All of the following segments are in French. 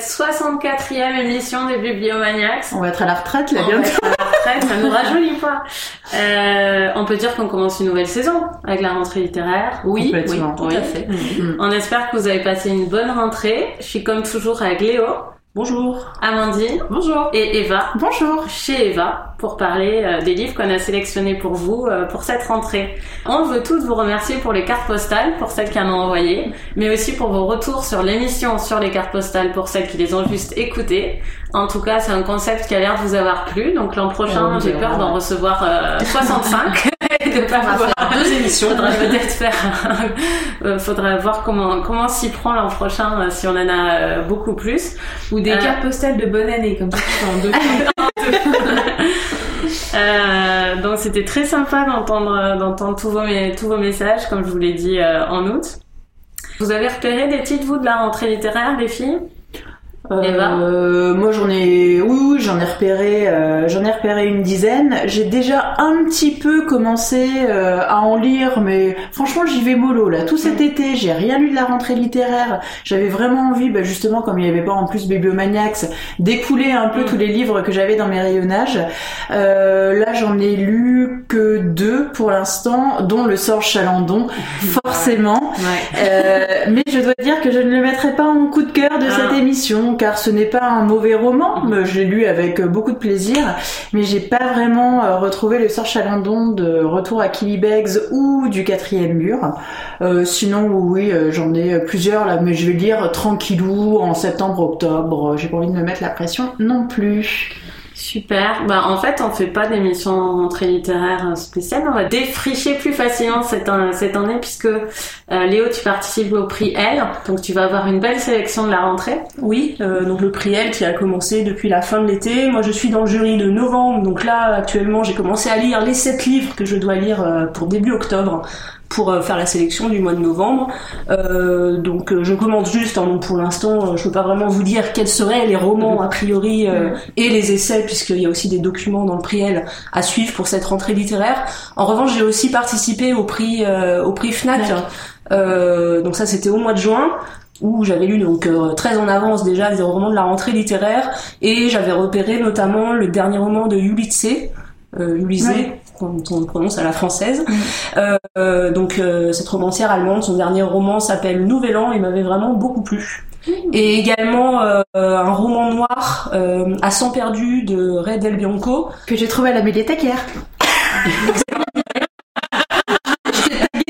cette 64e émission des Bibliomaniacs. On va être à la retraite là On va bientôt. être à la retraite, ça nous rajeunit pas. Euh, on peut dire qu'on commence une nouvelle saison avec la rentrée littéraire. Oui, oui, Complètement, tout oui. à fait. Mm. On espère que vous avez passé une bonne rentrée. Je suis comme toujours avec Léo, Bonjour. Amandine Bonjour. et Eva Bonjour. chez Eva pour parler euh, des livres qu'on a sélectionnés pour vous euh, pour cette rentrée. On veut toutes vous remercier pour les cartes postales, pour celles qui en ont envoyé, mais aussi pour vos retours sur l'émission sur les cartes postales pour celles qui les ont juste écoutées. En tout cas, c'est un concept qui a l'air de vous avoir plu. Donc l'an prochain, Euh, oui, j'ai peur d'en recevoir euh, 65 et de pas pouvoir faire deux émissions. Faudra peut-être faire. euh, faudra voir comment comment s'y prend l'an prochain euh, si on en a euh, beaucoup plus. Ou des cartes postales de bonne année, comme ça, en deux Euh, donc c'était très sympa d'entendre d'entendre tous vos tous vos messages comme je vous l'ai dit euh, en août. Vous avez repéré des titres vous de la rentrée littéraire les filles Euh, moi j'en ai, oui, oui j'en ai repéré, euh, j'en ai repéré une dizaine. J'ai déjà un petit peu commencé euh, à en lire, mais franchement j'y vais mollo là. Tout cet été, j'ai rien lu de la rentrée littéraire. J'avais vraiment envie, bah, justement comme il n'y avait pas en plus Bibliomaniacs, d'écouler un peu Mm. tous les livres que j'avais dans mes rayonnages. Euh, là j'en ai lu que deux pour l'instant, dont Le Sort Chalandon, forcément. Ouais. Euh, mais je dois dire que je ne le mettrai pas en coup de cœur de Ah. cette émission, car ce n'est pas un mauvais roman. Mhm. Je l'ai lu avec euh, beaucoup de plaisir, mais j'ai pas vraiment euh, retrouvé le sort chalandon de Retour à Killybegs ou du quatrième mur. Euh, sinon, oui, j'en ai plusieurs là, mais je vais lire tranquillou en septembre-octobre. J'ai pas envie de me mettre la pression non plus. Super. Bah, en fait, on fait pas d'émission rentrée littéraire euh, spéciale. On va défricher plus facilement cette, an- cette année puisque euh, Léo, tu participes au prix L. Donc, tu vas avoir une belle sélection de la rentrée. Oui, euh, donc le prix L qui a commencé depuis la fin de l'été. Moi, je suis dans le jury de novembre, donc là, actuellement, j'ai commencé à lire les sept livres que je dois lire euh, pour début octobre pour euh, faire la sélection du mois de novembre. Euh, donc, euh, je commence juste. hein, donc pour l'instant, euh, je peux pas vraiment vous dire quels seraient les romans a priori euh, et les essais, puisqu'il y a aussi des documents dans le prix L à suivre pour cette rentrée littéraire. En revanche, j'ai aussi participé au prix euh, au prix Fnac. Euh, donc ça, c'était au mois de juin où j'avais lu donc euh, très en avance déjà des romans de la rentrée littéraire et j'avais repéré notamment le dernier roman de euh, Ulysses, Ouais. Comme on le prononce à la française. Euh, euh, donc euh, cette romancière allemande, son dernier roman s'appelle Nouvel An et m'avait vraiment beaucoup plu. Et également euh, un roman noir euh, à sang perdu de Ray Del Bianco. Que j'ai trouvé à la médiathèque hier.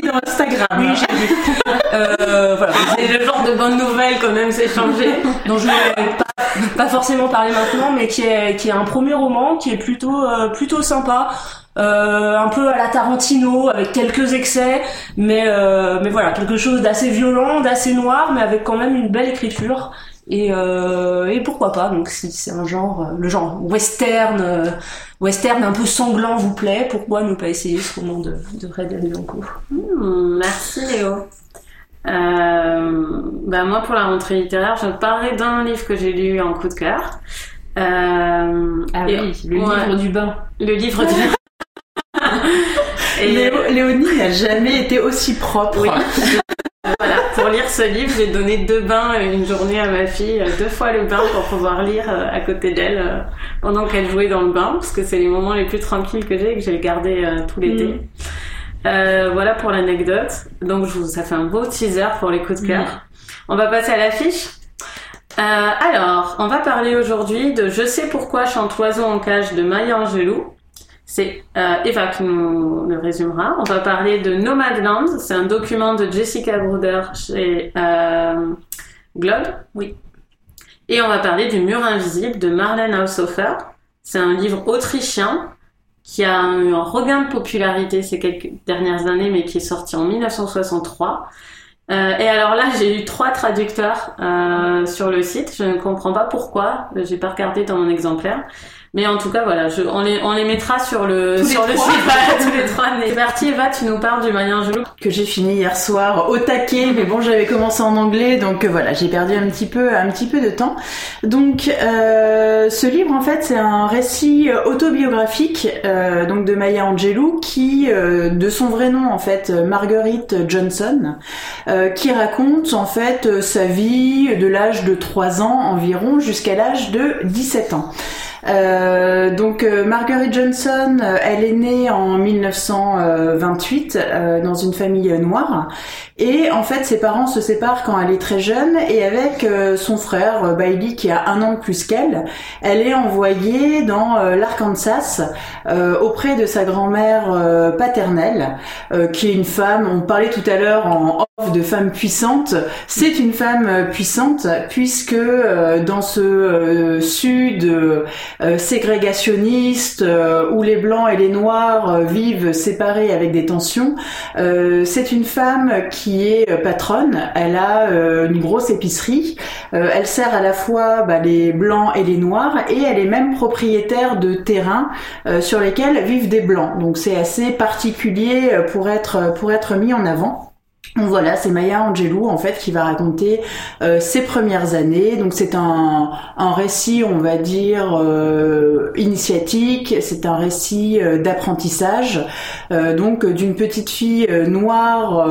Dans Instagram. Oui, j'ai vu. Voilà. C'est le genre de bonnes nouvelles qu'on aime s'échanger. dont je vais pas, pas forcément parler maintenant, mais qui est qui est un premier roman qui est plutôt euh, plutôt sympa. Euh, un peu à la Tarantino avec quelques excès mais euh, mais voilà quelque chose d'assez violent d'assez noir mais avec quand même une belle écriture et euh, et pourquoi pas donc si c'est un genre euh, le genre western euh, western un peu sanglant vous plaît pourquoi ne pas essayer ce roman de de Red Bianco Hmm, merci Léo. Euh, bah moi pour la rentrée littéraire, je parlerai d'un livre que j'ai lu en coup de cœur. Euh, Ah et- oui, le ouais, livre du bain. le livre du. et Léo- Léonie n'a jamais été aussi propre. oui, voilà, pour lire ce livre, j'ai donné deux bains et une journée à ma fille, euh, deux fois le bain pour pouvoir lire euh, à côté d'elle euh, pendant qu'elle jouait dans le bain, parce que c'est les moments les plus tranquilles que j'ai et que j'ai gardé euh, tout l'été. Mm. Euh, voilà pour l'anecdote. Donc je vous, ça fait un beau teaser pour les coups de cœur. On va passer à l'affiche. Euh, alors, on va parler aujourd'hui de Je sais pourquoi chante l'oiseau en cage de Maya Angelou. C'est euh, Eva qui nous le résumera. On va parler de Nomadland. C'est un document de Jessica Bruder chez euh, Globe. Oui. Et on va parler du Mur invisible de Marlène Haushofer. C'est un livre autrichien qui a eu un regain de popularité ces quelques dernières années, mais qui est sorti en 1963. Euh, et alors là, j'ai eu trois traducteurs sur le site. Je ne comprends pas pourquoi. J'ai pas regardé dans mon exemplaire. Mais en tout cas, voilà, je, on, les, on les mettra sur le, Tous sur le trois. site. Voilà, tous les trois. C'est parti, Eva, tu nous parles du Mayen Gelou. que j'ai fini hier soir au taquet, mais bon, j'avais commencé en anglais, donc euh, voilà, j'ai perdu un petit peu, un petit peu de temps. Donc, euh, ce livre, en fait, c'est un récit euh, autobiographique, euh, donc de Maya Angelou, qui, euh, de son vrai nom, en fait, Marguerite Johnson, euh, qui raconte, en fait, sa vie de l'âge de 3 ans environ jusqu'à l'âge de 17 ans. Euh, donc euh, Marguerite Johnson, euh, elle est née en 1928 euh, dans une famille noire. Et en fait ses parents se séparent quand elle est très jeune. Et avec euh, son frère euh, Bailey qui a un an de plus qu'elle, elle est envoyée dans l'Arkansas auprès de sa grand-mère paternelle qui est une femme, on parlait tout à l'heure en off de femme puissante, c'est une femme puissante puisque dans ce sud euh, ségrégationniste euh, où les blancs et les noirs euh, vivent séparés avec des tensions. Euh, c'est une femme qui est patronne. Elle a une grosse épicerie. Elle sert à la fois bah, les blancs et les noirs et elle est même propriétaire de terrains sur lesquels vivent des blancs. Donc c'est assez particulier pour être pour être mis en avant. Voilà, c'est Maya Angelou en fait qui va raconter euh, ses premières années. Donc c'est un, récit, on va dire, euh, initiatique. C'est un récit euh, d'apprentissage. donc d'une petite fille noire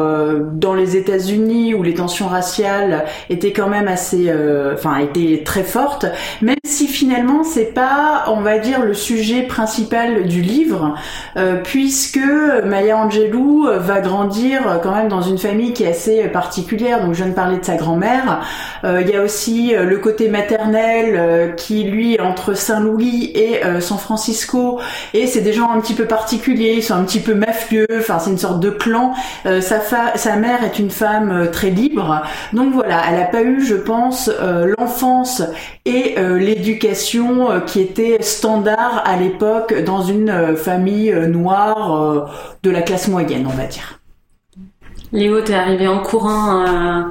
dans les États-Unis où les tensions raciales étaient quand même assez, enfin étaient très fortes. Même si finalement c'est pas, on va dire, le sujet principal du livre, puisque Maya Angelou va grandir quand même dans une famille qui est assez particulière. Donc je viens de parler de sa grand-mère. Euh, Il y a aussi euh, le côté maternel euh, qui lui est entre Saint-Louis et euh, San Francisco. Et c'est des gens un petit peu particuliers, ils sont un petit peu mafieux. Enfin c'est une sorte de clan. Euh, sa, sa mère est une femme euh, très libre. Donc voilà, elle a pas eu, je pense, euh, l'enfance et euh, l'éducation euh, qui était standard à l'époque dans une euh, famille euh, noire euh, de la classe moyenne, on va dire. Léo, t'es arrivé en courant euh,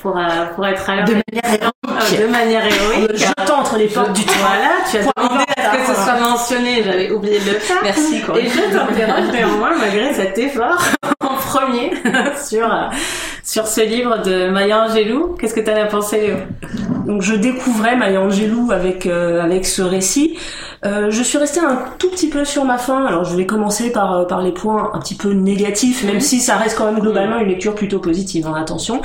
pour, euh, pour être à l'heure. De manière héroïque. Euh, de manière héroïque. jetant entre les portes du toit. Voilà, tu as demandé à ce que ce soit mentionné, j'avais oublié de le faire. Merci, Et Corinne. je t'interroge néanmoins, malgré cet effort, en premier, sur, euh, sur ce livre de Maya Angelou. Qu'est-ce que t'en as pensé, Léo? Donc je découvrais Maya Angelou avec euh, avec ce récit. Euh, je suis restée un tout petit peu sur ma fin. Alors je vais commencer par euh, par les points un petit peu négatifs, même si ça reste quand même globalement une lecture plutôt positive. Hein, attention.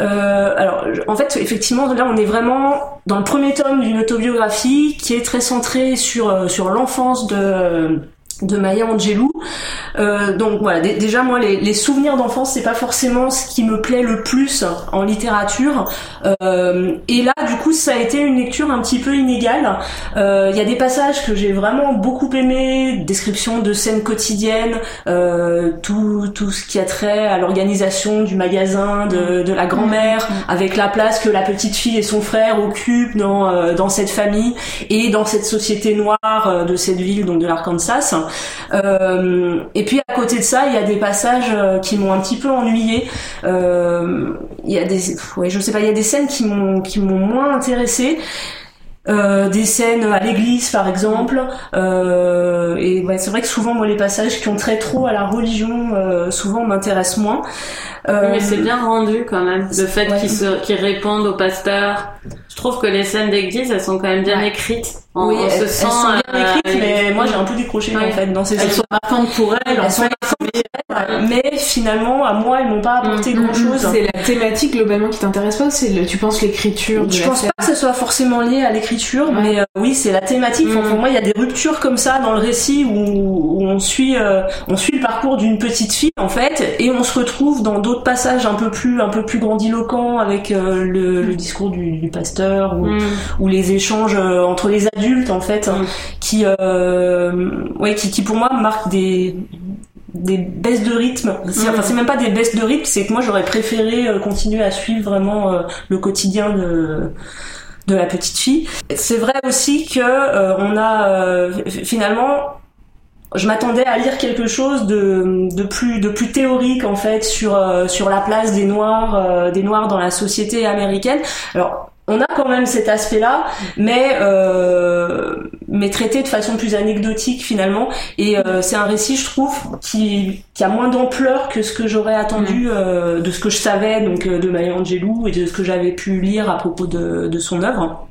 Euh, alors en fait effectivement là on est vraiment dans le premier tome d'une autobiographie qui est très centrée sur euh, sur l'enfance de de Maya Angelou. Euh, donc voilà, dé- déjà moi les, les souvenirs d'enfance c'est pas forcément ce qui me plaît le plus en littérature. Euh, et là du coup ça a été une lecture un petit peu inégale. Euh, Il y a des passages que j'ai vraiment beaucoup aimé, description de scènes quotidiennes, euh, tout tout ce qui a trait à l'organisation du magasin de, de la grand-mère, avec la place que la petite fille et son frère occupent dans euh, dans cette famille et dans cette société noire euh, de cette ville donc de l'Arkansas. Euh, et puis à côté de ça, il y a des passages euh, qui m'ont un petit peu ennuyé. Euh, Il y a des, ouais, je sais pas, il y a des scènes qui m'ont qui m'ont moins intéressée. Des scènes à l'église par exemple et c'est vrai que souvent moi les passages qui ont trait trop à la religion souvent m'intéressent moins Euh, Mais c'est bien rendu quand même, le fait Ouais. qu'ils se- répondent aux pasteurs. Je trouve que les scènes d'église, elles sont quand même bien Ouais. écrites. On, oui on elles, se elles sent. sont bien euh, écrites mais moi j'ai un peu décroché Ouais. en fait dans ces Elles sont marquantes pour elle. en Elles sont fait. marquantes, mais finalement à moi elles m'ont pas apporté Mm, mm, grand chose C'est la thématique globalement qui t'intéresse pas c'est le, tu penses l'écriture Je pense pas que ce soit forcément lié à l'écriture, Ouais. mais euh, oui, c'est la thématique. Enfin, Mm. pour moi, il y a des ruptures comme ça dans le récit où, où on suit, euh, on suit le parcours d'une petite fille en fait, et on se retrouve dans d'autres passages un peu plus, un peu plus grandiloquents avec euh, le, le discours du, du pasteur ou, Mm. ou les échanges euh, entre les adultes en fait, Mm. qui, euh, ouais, qui, qui pour moi marquent des des baisses de rythme. C'est, Mm. Enfin, c'est même pas des baisses de rythme, c'est que moi j'aurais préféré euh, continuer à suivre vraiment euh, le quotidien de de la petite fille. C'est vrai aussi que euh, on a finalement je m'attendais à lire quelque chose de, de plus de plus théorique en fait sur euh, sur la place des noirs euh, des noirs dans la société américaine. Alors on a quand même cet aspect-là, mais euh, mais traité de façon plus anecdotique finalement. Et euh, c'est un récit, je trouve, qui qui a moins d'ampleur que ce que j'aurais attendu euh, de ce que je savais donc de Maya Angelou et de ce que j'avais pu lire à propos de, de son œuvre.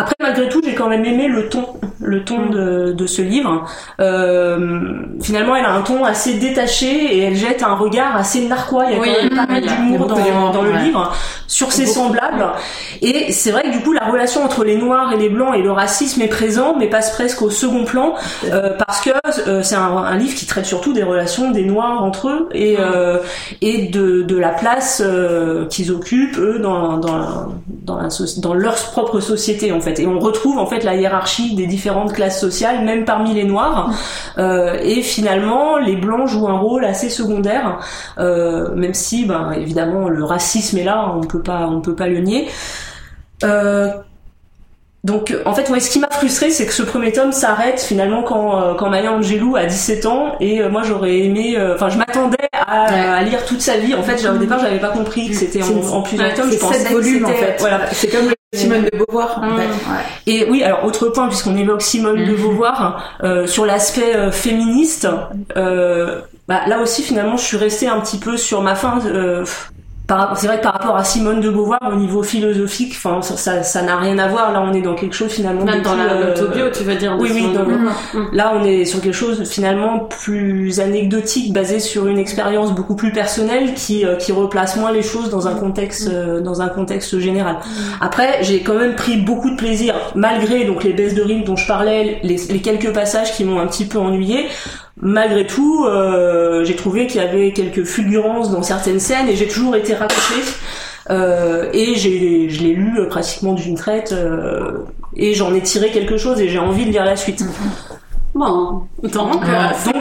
Après, malgré tout, j'ai quand même aimé le ton, le ton de, de ce livre. Euh, finalement, elle a un ton assez détaché et elle jette un regard assez narquois. Il y a Oui, quand même pas mal d'humour dans, dans le ouais. livre sur ses semblables. Et c'est vrai que du coup, la relation entre les noirs et les blancs et le racisme est présent, mais passe presque au second plan euh, parce que euh, c'est un, un livre qui traite surtout des relations des noirs entre eux et euh, et de, de la place euh, qu'ils occupent eux dans dans dans, la dans leur propre société en fait et on retrouve en fait la hiérarchie des différentes classes sociales même parmi les noirs. Euh, et finalement les blancs jouent un rôle assez secondaire euh, même si ben évidemment le racisme est là on peut pas on peut pas le nier. Euh, donc en fait ouais, ce qui m'a frustré c'est que ce premier tome s'arrête finalement quand euh, quand Maya Angelou a 17 ans et euh, moi j'aurais aimé euh, enfin je m'attendais à, Ouais. à lire toute sa vie. En fait au départ j'avais pas compris que c'était en, en plusieurs tomes je c'est volumes en c'était- fait. voilà. C'est comme le Simone de Beauvoir. en fait. Ouais. et oui, alors autre point puisqu'on évoque Simone de Mhm. Beauvoir euh, sur l'aspect euh, féministe, euh, bah, là aussi finalement je suis restée un petit peu sur ma fin. Par- c'est vrai que par rapport à Simone de Beauvoir au niveau philosophique, enfin ça ça ça n'a rien à voir. Là on est dans quelque chose finalement Même de dans euh, l'autobio, tu veux dire. oui, oui, dans. Là, on est sur quelque chose finalement plus anecdotique, basé sur une expérience beaucoup plus personnelle, qui euh, qui replace moins les choses dans un contexte euh, dans un contexte général. Après, j'ai quand même pris beaucoup de plaisir, malgré donc les baisses de rythme dont je parlais, les, les quelques passages qui m'ont un petit peu ennuyé. Malgré tout, euh, j'ai trouvé qu'il y avait quelques fulgurances dans certaines scènes et j'ai toujours été raccrochée. Euh, et j'ai, je l'ai lu euh, pratiquement d'une traite euh, et j'en ai tiré quelque chose et j'ai envie de lire la suite. Bon, donc, Ouais.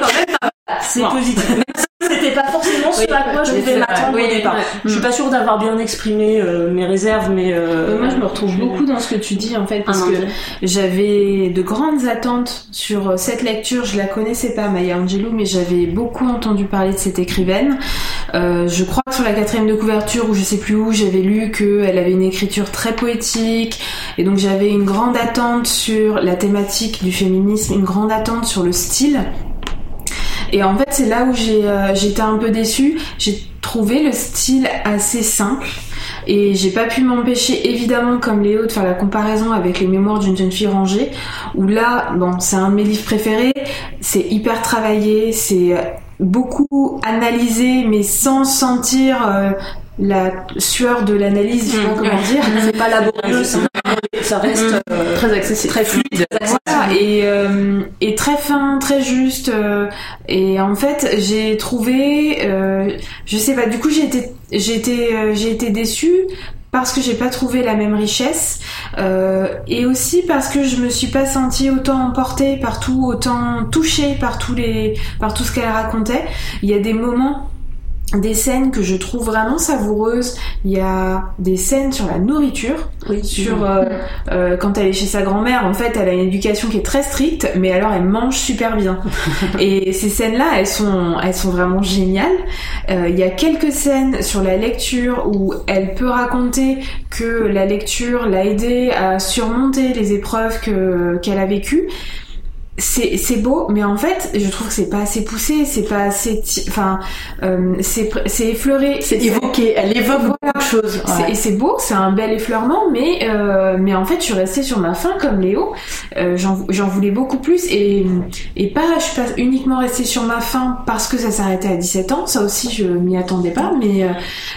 c'est positif. Même c'était pas forcément ce Oui, à quoi je oui, devais m'attendre vrai. au Oui, départ. ouais. Je suis pas sûre d'avoir bien exprimé euh, mes réserves, mais euh, moi, je me retrouve beaucoup dans ce que tu dis en fait, parce Ah, que non, j'avais de grandes attentes sur euh, cette lecture. Je la connaissais pas, Maya Angelou, mais j'avais beaucoup entendu parler de cette écrivaine. Euh, je crois que sur la quatrième de couverture, ou je sais plus où, j'avais lu qu'elle avait une écriture très poétique, et donc j'avais une grande attente sur la thématique du féminisme, une grande attente sur le style. Et en fait, c'est là où euh, j'étais un peu déçue. J'ai trouvé le style assez simple. Et j'ai pas pu m'empêcher, évidemment, comme Léo, de faire la comparaison avec les mémoires d'une jeune fille rangée, où là, bon, c'est un de mes livres préférés, c'est hyper travaillé, c'est euh, beaucoup analysé, mais sans sentir euh, la sueur de l'analyse, je sais pas Mm, comment ouais. dire. c'est pas laborieux, c'est- ça reste euh, Très accessible. très fluide. Voilà, et, euh, et très fin, très juste. euh, et en fait, j'ai trouvé, euh, je sais pas, du coup, j'ai été, j'ai été, euh, j'ai été déçue parce que j'ai pas trouvé la même richesse euh, et aussi parce que je me suis pas sentie autant emportée par tout, autant touchée par tous les, par tout ce qu'elle racontait. Il y a des moments des scènes que je trouve vraiment savoureuses. Il y a des scènes sur la nourriture, Oui, sur euh, euh, quand elle est chez sa grand-mère. En fait, elle a une éducation qui est très stricte, mais alors elle mange super bien. Et ces scènes-là, elles sont, elles sont vraiment géniales. Euh, Il y a quelques scènes sur la lecture où elle peut raconter que la lecture l'a aidée à surmonter les épreuves que qu'elle a vécues. C'est c'est beau, mais en fait, je trouve que c'est pas assez poussé, c'est pas assez, enfin, euh, c'est c'est effleuré. C'est évoqué. Elle évoque Voilà. beaucoup de choses. Ouais. Et c'est beau, c'est un bel effleurement, mais euh, mais en fait, je suis restée sur ma faim comme Léo. Euh, J'en j'en voulais beaucoup plus et et pas, je suis pas uniquement restée sur ma faim parce que ça s'arrêtait à 17 ans. Ça aussi, je m'y attendais pas, mais euh,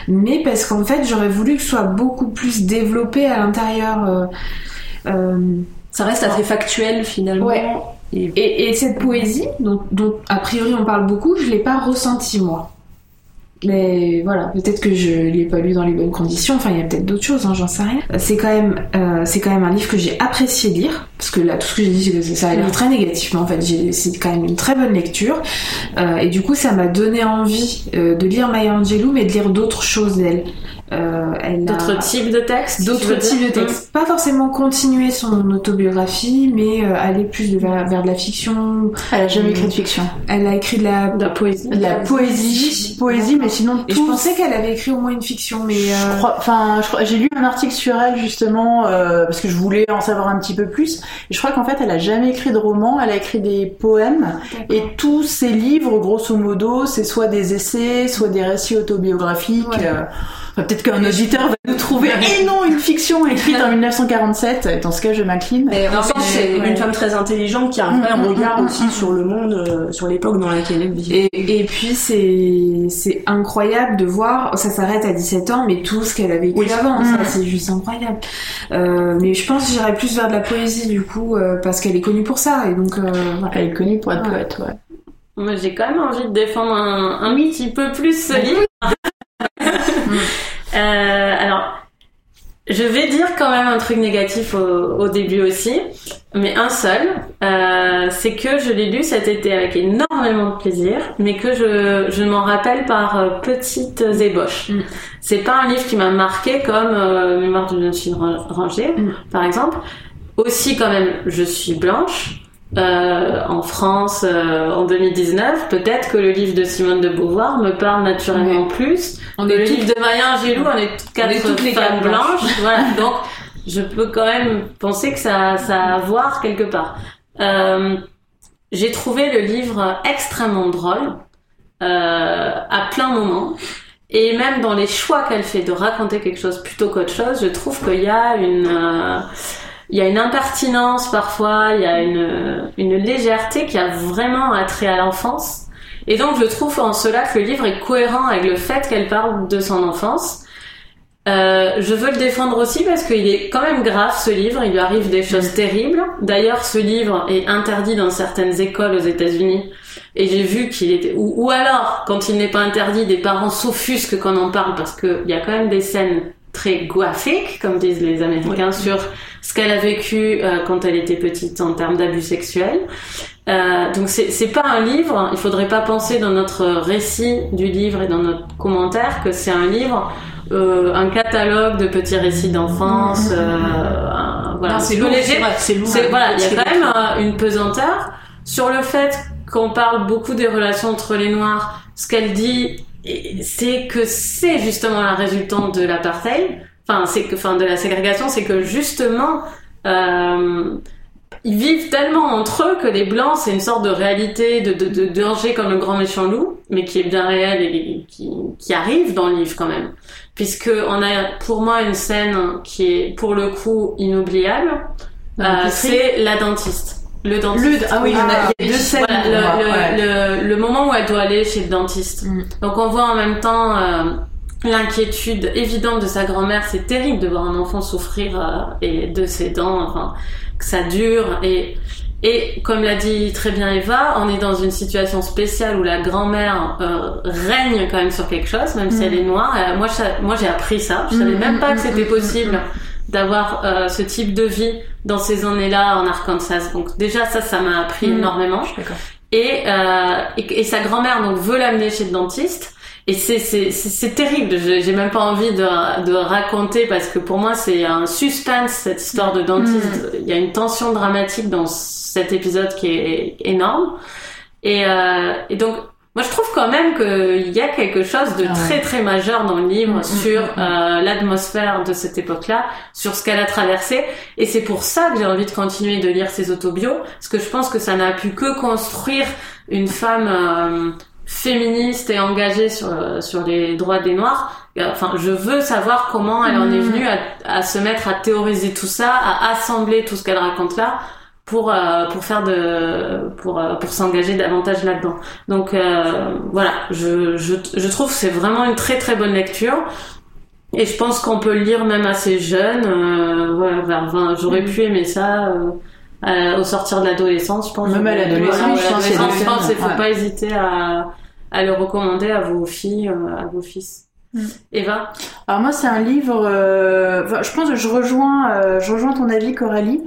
mais parce qu'en fait, j'aurais voulu que ce soit beaucoup plus développé à l'intérieur. euh, euh, ça reste assez factuel finalement. Ouais. Et et, et cette poésie, dont, dont a priori on parle beaucoup, je l'ai pas ressentie moi. Mais voilà, peut-être que je l'ai pas lu dans les bonnes conditions. Enfin, il y a peut-être d'autres choses, hein, j'en sais rien. C'est quand même, euh, quand même un livre que j'ai apprécié lire parce que là, tout ce que j'ai dit, c'est que ça a l'air très négatif, mais en fait, c'est quand même une très bonne lecture. Euh, et du coup, ça m'a donné envie euh, de lire Maya Angelou, mais de lire d'autres choses d'elle. Euh, elle a D'autres types de textes d'autres types de textes. Pas forcément continuer son autobiographie, mais euh, aller plus de- vers, vers de la fiction. Elle a jamais écrit de fiction. Elle a écrit de la De la poésie. De la poésie, poésie, mais sinon Et je tout. pensais qu'elle avait écrit au moins une fiction, mais Je euh, crois- Enfin, je crois- j'ai lu un article sur elle justement euh, parce que je voulais en savoir un petit peu plus. Et je crois qu'en fait, elle a jamais écrit de roman. Elle a écrit des poèmes. Et tous ses livres, grosso modo, c'est soit des essais, soit des récits autobiographiques. Ouais. euh, enfin, Peut-être qu'un auditeur va nous trouver et non une fiction écrite en 1947. Dans ce cas, je m'incline. Mais sent que c'est ouais. une femme très intelligente qui a un Mm, vrai mm, regard mm, aussi sur le monde, euh, sur l'époque dans laquelle elle vit. Et, et puis c'est c'est incroyable de voir, ça s'arrête à 17 ans, mais tout ce qu'elle a vécu Oui. avant, ça c'est juste incroyable. Euh, mais je pense que j'irais plus vers de la poésie du coup, euh, parce qu'elle est connue pour ça, et donc euh, voilà. Elle est connue pour être Ouais. poète, ouais. Moi, j'ai quand même envie de défendre un, un petit peu plus. Euh, alors, je vais dire quand même un truc négatif au, au début aussi, mais un seul, euh, c'est que je l'ai lu cet été avec énormément de plaisir, mais que je, je m'en rappelle par euh, petites ébauches. Mm. C'est pas un livre qui m'a marqué comme euh, Mémoire d'une jeune fille ran- rangée, Mm. par exemple. Aussi, quand même, je suis blanche. Euh, en France euh, en 2019, peut-être que le livre de Simone de Beauvoir me parle naturellement plus. On Le livre de Maya Angelou, on est toutes quatre est toutes les femmes blanches. blanches. voilà, donc je peux quand même penser que ça, ça a à voir quelque part. Euh, J'ai trouvé le livre extrêmement drôle à plein moments. Et même dans les choix qu'elle fait de raconter quelque chose plutôt qu'autre chose, je trouve qu'il y a une, il y a une impertinence parfois, il y a une, une légèreté qui a vraiment attrait à l'enfance. Et donc je trouve en cela que le livre est cohérent avec le fait qu'elle parle de son enfance. Euh, je veux le défendre aussi parce qu'il est quand même grave ce livre, il lui arrive des choses terribles. D'ailleurs, ce livre est interdit dans certaines écoles aux États-Unis et j'ai vu qu'il était ou, ou alors quand il n'est pas interdit, des parents s'offusquent qu'on en parle parce qu'il y a quand même des scènes très graphiques, comme disent les Américains, sur ce qu'elle a vécu euh, quand elle était petite en termes d'abus sexuels. Euh, donc c'est pas un livre. Il faudrait pas penser dans notre récit du livre et dans notre commentaire que c'est un livre, euh, un catalogue de petits récits d'enfance. euh, un- voilà, c'est lourd, léger. c'est lourd. Voilà, il y a quand même euh, une pesanteur sur le fait qu'on parle beaucoup des relations entre les noirs. Ce qu'elle dit, c'est que c'est justement la résultante de l'apartheid. Enfin, c'est que, enfin, de la ségrégation, c'est que justement, euh, ils vivent tellement entre eux que les blancs, c'est une sorte de réalité, de, de, de danger comme le grand méchant loup, mais qui est bien réel et qui, qui arrive dans le livre quand même. Puisque on a pour moi une scène qui est pour le coup inoubliable, euh, c'est la dentiste. Le Le, dentiste. ah oui, il y en a, il y a deux scènes. Voilà, pour le, moi, le, ouais. le, le moment où elle doit aller chez le dentiste. Mm. Donc on voit en même temps euh, l'inquiétude évidente de sa grand-mère. C'est terrible de voir un enfant souffrir euh, et de ses dents, enfin que ça dure. Et et comme l'a dit très bien Eva, on est dans une situation spéciale où la grand-mère euh, règne quand même sur quelque chose, même si Mm. elle est noire. Euh, moi, je- moi j'ai appris ça. Je savais Mm, même pas mm, que c'était mm, possible d'avoir euh, ce type de vie dans ces années-là en Arkansas. Donc déjà ça, ça m'a appris Mm. énormément. Je suis d'accord. Et, euh, et, et sa grand-mère donc veut l'amener chez le dentiste. Et c'est terrible. Je- J'ai même pas envie de de raconter parce que pour moi c'est un suspense cette histoire de dentiste. Il y a une tension dramatique dans cet épisode qui est énorme. Et euh, et donc moi je trouve quand même qu'il y a quelque chose de Ah ouais. très très majeur dans le livre Mm, mm, sur mm, mm. euh, l'atmosphère de cette époque-là, sur ce qu'elle a traversé. Et c'est pour ça que j'ai envie de continuer de lire ses autobios, parce que je pense que ça n'a pu que construire une femme euh, féministe et engagée sur, euh, sur les droits des Noirs. Euh, Enfin, je veux savoir comment elle en est Mm. venue à, à se mettre à théoriser tout ça, à assembler tout ce qu'elle raconte là pour euh, pour faire de pour pour s'engager davantage là-dedans. Donc euh, voilà, je, je je trouve que c'est vraiment une très très bonne lecture. Et je pense qu'on peut le lire même assez jeune, euh, ouais, vers 20. J'aurais pu aimer ça au sortir de l'adolescence, je pense. Même à l'adolescence, Voilà, je pense, c'est je pense, des il faut pas hésiter à à le recommander à vos filles, euh, à vos fils. Mm. Eva, Alors moi c'est un livre, euh, enfin, je pense que je rejoins, euh, je rejoins ton avis Coralie.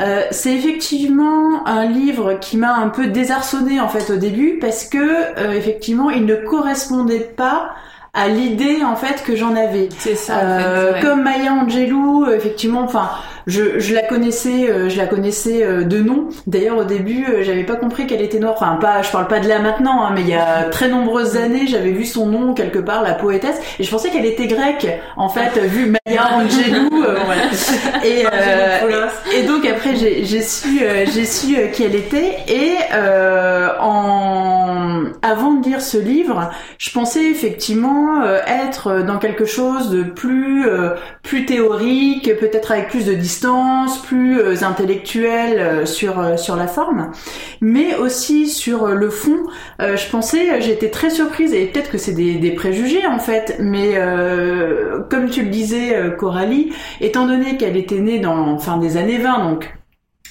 Euh, c'est effectivement un livre qui m'a un peu désarçonné en fait au début parce que euh, effectivement il ne correspondait pas à l'idée en fait que j'en avais. C'est ça. Euh, en fait, ouais. Comme Maya Angelou, effectivement, enfin, je, je la connaissais, euh, je la connaissais euh, de nom. D'ailleurs, au début, euh, j'avais pas compris qu'elle était noire. Enfin, pas, je parle pas de là maintenant, hein, mais il y a très nombreuses années, j'avais vu son nom quelque part, la poétesse, et je pensais qu'elle était grecque. En fait, vu Maya Angelou, euh, voilà. Et, euh, et donc après, j'ai su, euh, j'ai su euh, qui elle était, et euh, en avant de lire ce livre, je pensais effectivement euh, être dans quelque chose de plus euh, plus théorique, peut-être avec plus de distance, plus euh, intellectuel euh, sur euh, sur la forme, mais aussi sur euh, le fond. Euh, je pensais, j'étais très surprise et peut-être que c'est des, préjugés en fait, mais euh, comme tu le disais, euh, Coralie, étant donné qu'elle était née dans fin des années 20, donc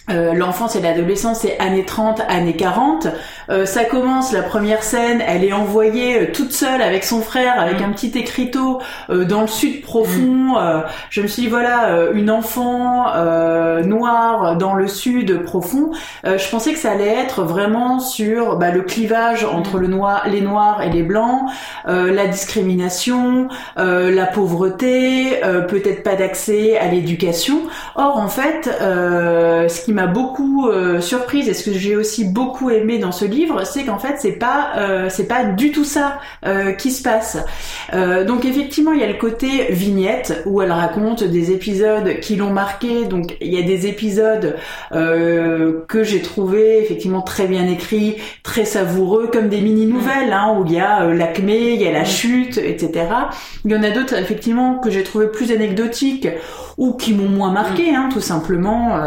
euh, l'enfance et l'adolescence, c'est années 30, années 40. Euh, ça commence, la première scène, elle est envoyée euh, toute seule avec son frère, avec un petit écriteau euh, dans le sud profond. Euh, je me suis dit, voilà, une enfant noire dans le sud profond. Je pensais que ça allait être vraiment sur bah, le clivage entre le noir, les noirs et les blancs, la discrimination, la pauvreté, peut-être pas d'accès à l'éducation. Or, en fait, ce qui m'a beaucoup surprise et ce que j'ai aussi beaucoup aimé dans ce livre, c'est qu'en fait, c'est pas euh, c'est pas du tout ça euh, qui se passe. Euh, donc effectivement, il y a le côté vignette où elle raconte des épisodes qui l'ont marqué. Donc il y a des épisodes que j'ai trouvé effectivement très bien écrits, très savoureux, comme des mini nouvelles hein, où il y a l'acmé, il y a la chute, etc. Il y en a d'autres effectivement que j'ai trouvé plus anecdotiques ou qui m'ont moins marqué, hein, tout simplement.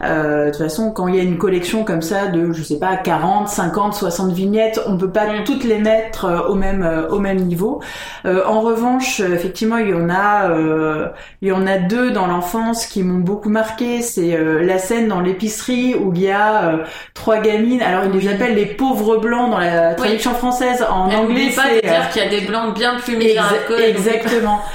De toute façon, quand il y a une collection comme ça de, je sais pas, 40, 50, 60 vignettes, on peut pas Mm. toutes les mettre euh, au même euh, au même niveau. Euh, en revanche, effectivement, il y en a euh, il y en a deux dans l'enfance qui m'ont beaucoup marqué. C'est euh, la scène dans l'épicerie où il y a trois gamines. Alors ils les appellent les pauvres blancs dans la traduction française. En Mais anglais, pas de c'est dire qu'il y a des blancs bien plus exa- exactement.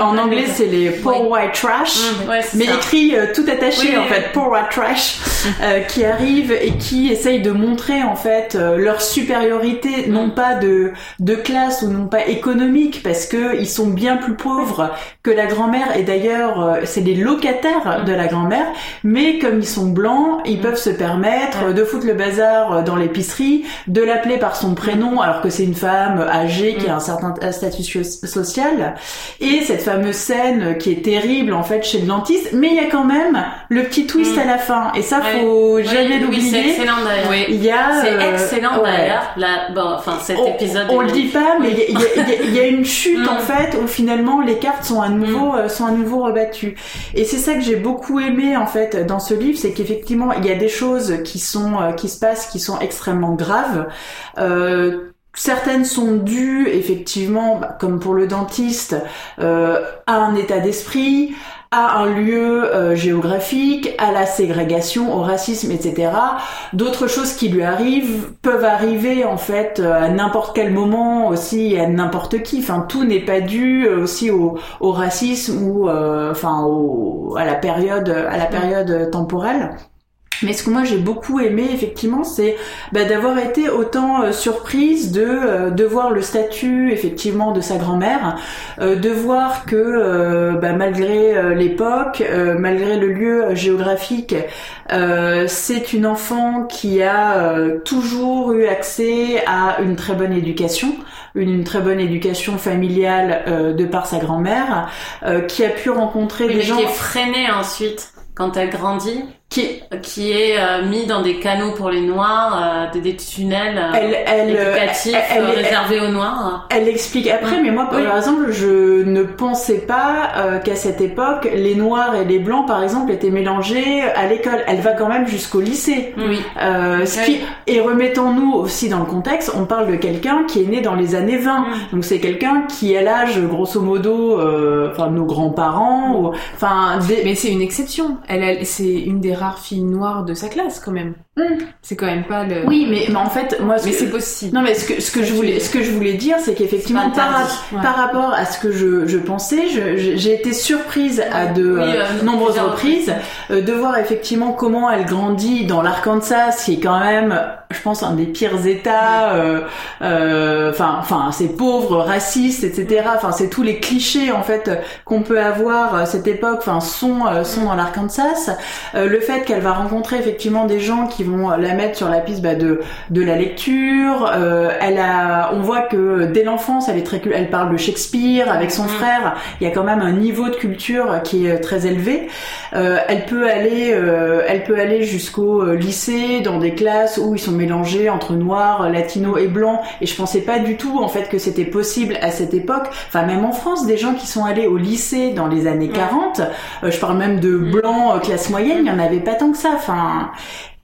En anglais, c'est les poor white trash. Ouais, c'est Mais ça. écrit tout attaché Oui, en fait, Poor White Trash, qui arrive et qui essaye de montrer en fait euh, leur supériorité, Mm. non pas de de classe ou non pas économique, parce que ils sont bien plus pauvres que la grand-mère. Et d'ailleurs, euh, c'est les locataires Mm. de la grand-mère, mais comme ils sont blancs, ils peuvent se permettre de foutre le bazar euh, dans l'épicerie, de l'appeler par son prénom, alors que c'est une femme âgée qui a un certain statut so- social. Et cette fameuse scène qui est terrible en fait chez le dentiste, mais il y a quand même le petit twist Mm. à la fin. Et ça, Ouais. faut jamais oui, c'est l'oublier. excellent d'ailleurs. Oui. il y a, C'est euh, excellent ouais. d'ailleurs. Bon, enfin, cet On- épisode. On, le dit pas, mais il y a, y y une chute Mm. en fait où finalement les cartes sont à nouveau euh, sont à nouveau rebattues. Et c'est ça que j'ai beaucoup aimé en fait dans ce livre, c'est qu'effectivement il y a des choses qui sont euh, qui se passent qui sont extrêmement graves. Euh, Certaines sont dues, effectivement, bah, comme pour le dentiste, euh, à un état d'esprit, à un lieu euh, géographique, à la ségrégation, au racisme, etc. D'autres choses qui lui arrivent peuvent arriver en fait euh, à n'importe quel moment aussi à n'importe qui. Enfin, tout n'est pas dû euh, aussi au, au racisme ou euh, enfin au, à la période à la période temporelle. Mais ce que moi j'ai beaucoup aimé effectivement, c'est bah, d'avoir été autant euh, surprise de euh, de voir le statut effectivement de sa grand-mère, euh, de voir que euh, bah, malgré euh, l'époque, euh, malgré le lieu géographique, euh, c'est une enfant qui a euh, toujours eu accès à une très bonne éducation, une, une très bonne éducation familiale euh, de par sa grand-mère, euh, qui a pu rencontrer Oui, des mais gens qui est freinée ensuite. Quand elle grandit, qui qui est euh, mis dans des canaux pour les noirs, euh, des, des tunnels euh, elle elle éducatifs elle- euh, réservés aux noirs. Elle l'explique après, mais moi, Oui. par exemple, je ne pensais pas euh, qu'à cette époque, les noirs et les blancs, par exemple, étaient mélangés à l'école. Elle va quand même jusqu'au lycée. Oui. Euh, ce Oui. qui... Et remettons-nous aussi dans le contexte, on parle de quelqu'un qui est né dans les années 20. Mm. Donc c'est quelqu'un qui a l'âge, grosso modo, euh, enfin, de nos grands-parents, enfin, des... Mais c'est une exception. Elle, elle- c'est une des rares filles noires de sa classe quand même. Mm. C'est quand même pas le. Oui, mais, mais en fait, moi, ce Mais que- c'est possible. Non mais ce que ce que je voulais ce que je voulais dire c'est qu'effectivement par, ouais. par rapport à ce que je, je pensais j'ai été surprise à de Oui, euh, euh, nombreuses reprises euh, de voir effectivement comment elle grandit dans l'Arkansas qui est quand même je je pense, un des pires États. Enfin, enfin, c'est pauvre, raciste, etc. Enfin, c'est tous les clichés en fait qu'on peut avoir à cette époque. Enfin, sont sont dans l'Arkansas. le fait qu'elle va rencontrer effectivement des gens qui vont la mettre sur la piste bah, de de la lecture. elle a, on voit que dès l'enfance, elle est très, elle parle de Shakespeare avec son mm. frère. Il y a quand même un niveau de culture qui est très élevé. Euh, elle peut aller, euh, elle peut aller jusqu'au euh, lycée dans des classes où ils sont mélangés entre noirs, latinos et blancs. Et je pensais pas du tout en fait que c'était possible à cette époque. Enfin même en France, des gens qui sont allés au lycée dans les années 40, je parle même de mm. blancs classe moyenne, il y en avait pas tant que ça. Enfin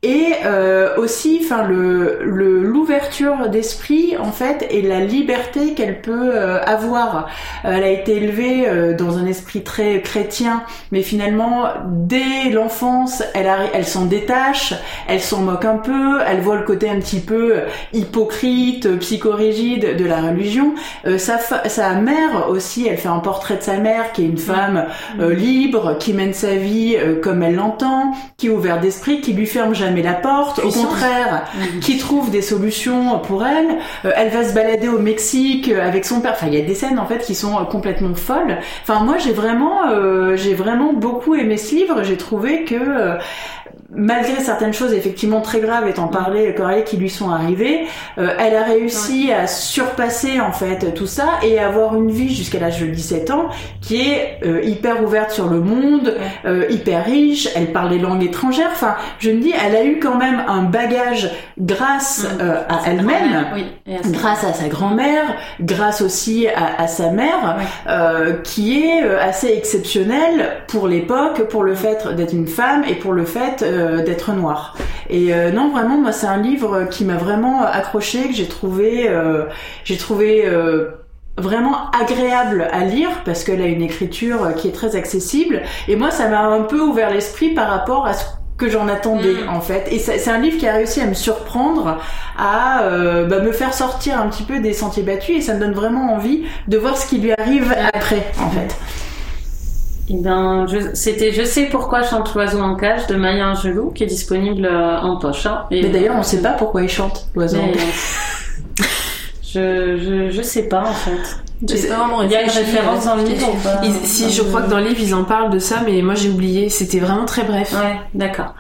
et euh, aussi enfin le l'ouverture d'esprit en fait et la liberté qu'elle peut euh, avoir. Elle a été élevée euh, dans un esprit très chrétien mais finalement dès l'enfance elle elle s'en détache elle s'en moque un peu elle voit le côté un petit peu hypocrite psychorigide de la religion. Sa sa mère aussi elle fait un portrait de sa mère qui est une femme libre qui mène sa vie comme elle l'entend qui est ouverte d'esprit qui lui ferme jamais la porte, au contraire, qui trouve des solutions pour elle. Euh, elle va se balader au Mexique avec son père. Enfin, il y a des scènes en fait qui sont complètement folles. Enfin, moi, j'ai vraiment, euh, j'ai vraiment beaucoup aimé ce livre. J'ai trouvé que euh, malgré certaines choses effectivement très graves étant parlé Coralie qui lui sont arrivées, euh, elle a réussi à surpasser en fait tout ça et avoir une vie jusqu'à l'âge de 17 ans qui est euh, hyper ouverte sur le monde, euh, hyper riche, elle parle les langues étrangères. Enfin, je me dis, elle a eu quand même un bagage grâce mm. à elle-même, grâce à sa grand-mère, grâce aussi à, à sa mère, qui est assez exceptionnelle pour l'époque, pour le fait d'être une femme et pour le fait euh, d'être noir. Et euh, non, vraiment, moi, c'est un livre qui m'a vraiment accroché, que j'ai trouvé, euh, j'ai trouvé vraiment agréable à lire parce qu'elle a une écriture qui est très accessible. Et moi, ça m'a un peu ouvert l'esprit par rapport à ce que j'en attendais mm. en fait. Et c'est un livre qui a réussi à me surprendre, à bah, me faire sortir un petit peu des sentiers battus et ça me donne vraiment envie de voir ce qui lui arrive après en fait. Eh ben, c'était Je sais pourquoi chante l'oiseau en cage de Maya Angelou qui est disponible euh, en poche. Hein. Mais d'ailleurs, on ne sait pas pourquoi il chante l'oiseau en cage. je, je, je sais pas en fait. Il y a une référence dans le livre Si, je crois que dans le livre, ils en parlent de ça, mais moi j'ai oublié. C'était vraiment très bref. Ouais, d'accord.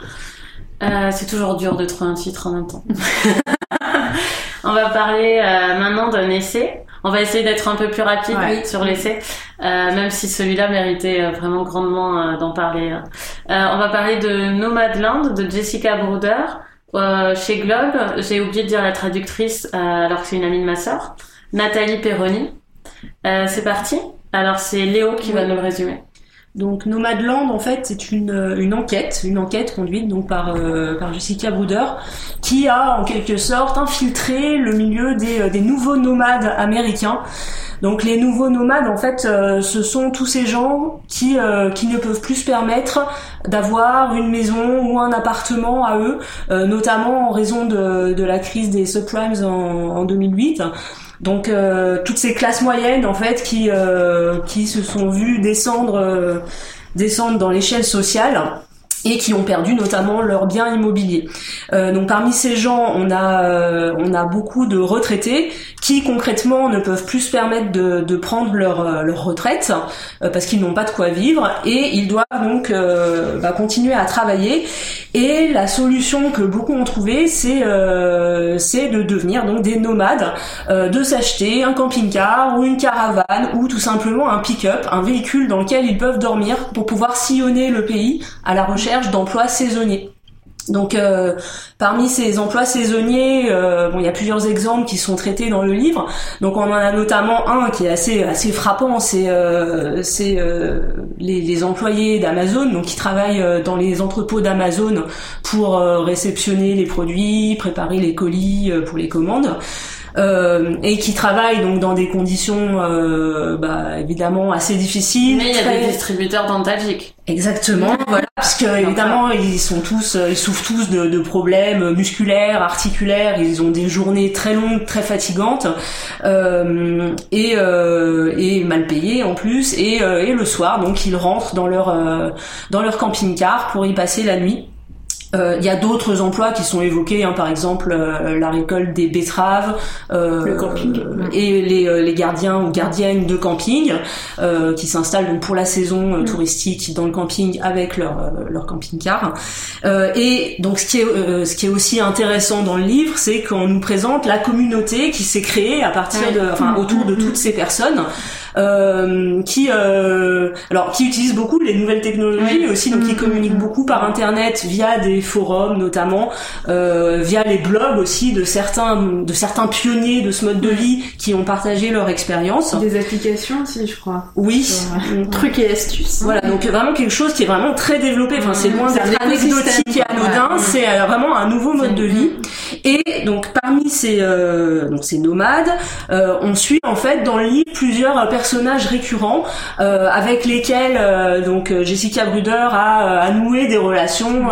Euh, c'est toujours dur de trouver un titre en même temps. On va parler euh, maintenant d'un essai on va essayer d'être un peu plus rapide sur l'essai, euh, même si celui-là méritait euh, vraiment grandement euh, d'en parler. on va parler de Nomadland de Jessica Bruder chez Globe. J'ai oublié de dire la traductrice alors que c'est une amie de ma sœur, Nathalie Perroni. c'est parti. Alors c'est Léo qui va nous le résumer. Donc Nomadland, en fait, c'est une, euh, une enquête, une enquête conduite donc par, euh, par Jessica Bruder, qui a en quelque sorte infiltré le milieu des, euh, des nouveaux nomades américains. Donc les nouveaux nomades, en fait, ce sont tous ces gens qui, qui ne peuvent plus se permettre d'avoir une maison ou un appartement à eux, notamment en raison de, de la crise des subprimes en, en 2008. Donc euh, toutes ces classes moyennes en fait qui euh, qui se sont vues descendre euh, descendre dans l'échelle sociale et qui ont perdu notamment leurs biens immobiliers. Euh, donc parmi ces gens, on a euh, on a beaucoup de retraités qui concrètement ne peuvent plus se permettre de, de prendre leur euh, leur retraite euh, parce qu'ils n'ont pas de quoi vivre et ils doivent donc bah, continuer à travailler. Et la solution que beaucoup ont trouvée, c'est c'est de devenir donc des nomades, de s'acheter un camping-car ou une caravane ou tout simplement un pick-up, un véhicule dans lequel ils peuvent dormir pour pouvoir sillonner le pays à la recherche d'emplois saisonniers. Donc euh, parmi ces emplois saisonniers, euh, il y a plusieurs exemples qui sont traités dans le livre. Donc on en a notamment un qui est assez frappant, c'est euh, les, les, employés d'Amazon, donc qui travaillent dans les entrepôts d'Amazon pour réceptionner les produits, préparer les colis pour les commandes. Euh, et qui travaillent donc dans des conditions euh, bah, évidemment assez difficiles. Mais il y a des distributeurs dentalgiques. Exactement, voilà, parce que évidemment ils sont tous, euh, ils souffrent tous de, de, problèmes musculaires, articulaires, ils ont des journées très longues, très fatigantes euh, et, euh, et mal payées en plus, et, et le soir donc ils rentrent dans leur dans leur camping-car pour y passer la nuit. Euh, il y a d'autres emplois qui sont évoqués, hein, par exemple euh, la récolte des betteraves euh, Le camping. et les, euh, les gardiens ou gardiennes de camping euh, qui s'installent donc pour la saison euh, touristique dans le camping avec leur, euh, leur camping-car. Euh, et donc ce qui est euh, ce qui est aussi intéressant dans le livre, c'est qu'on nous présente la communauté qui s'est créée à partir de, enfin autour de toutes ces personnes euh, qui euh, alors qui utilisent beaucoup les nouvelles technologies Oui. aussi donc qui communiquent beaucoup par internet via des forums notamment euh, via les blogs aussi de certains de certains pionniers de ce mode de vie qui ont partagé leur expérience Des applications aussi, je crois. oui Mm. Trucs et astuces. voilà, donc vraiment quelque chose qui est vraiment très développé. Enfin, c'est loin d'être anecdotique et anodin. Ouais. C'est euh, vraiment un nouveau mode de vie. Et donc parmi ces euh, donc ces nomades, euh, on suit en fait dans le livre plusieurs euh, personnages récurrents euh, avec lesquels euh, donc euh, Jessica Bruder a, noué des relations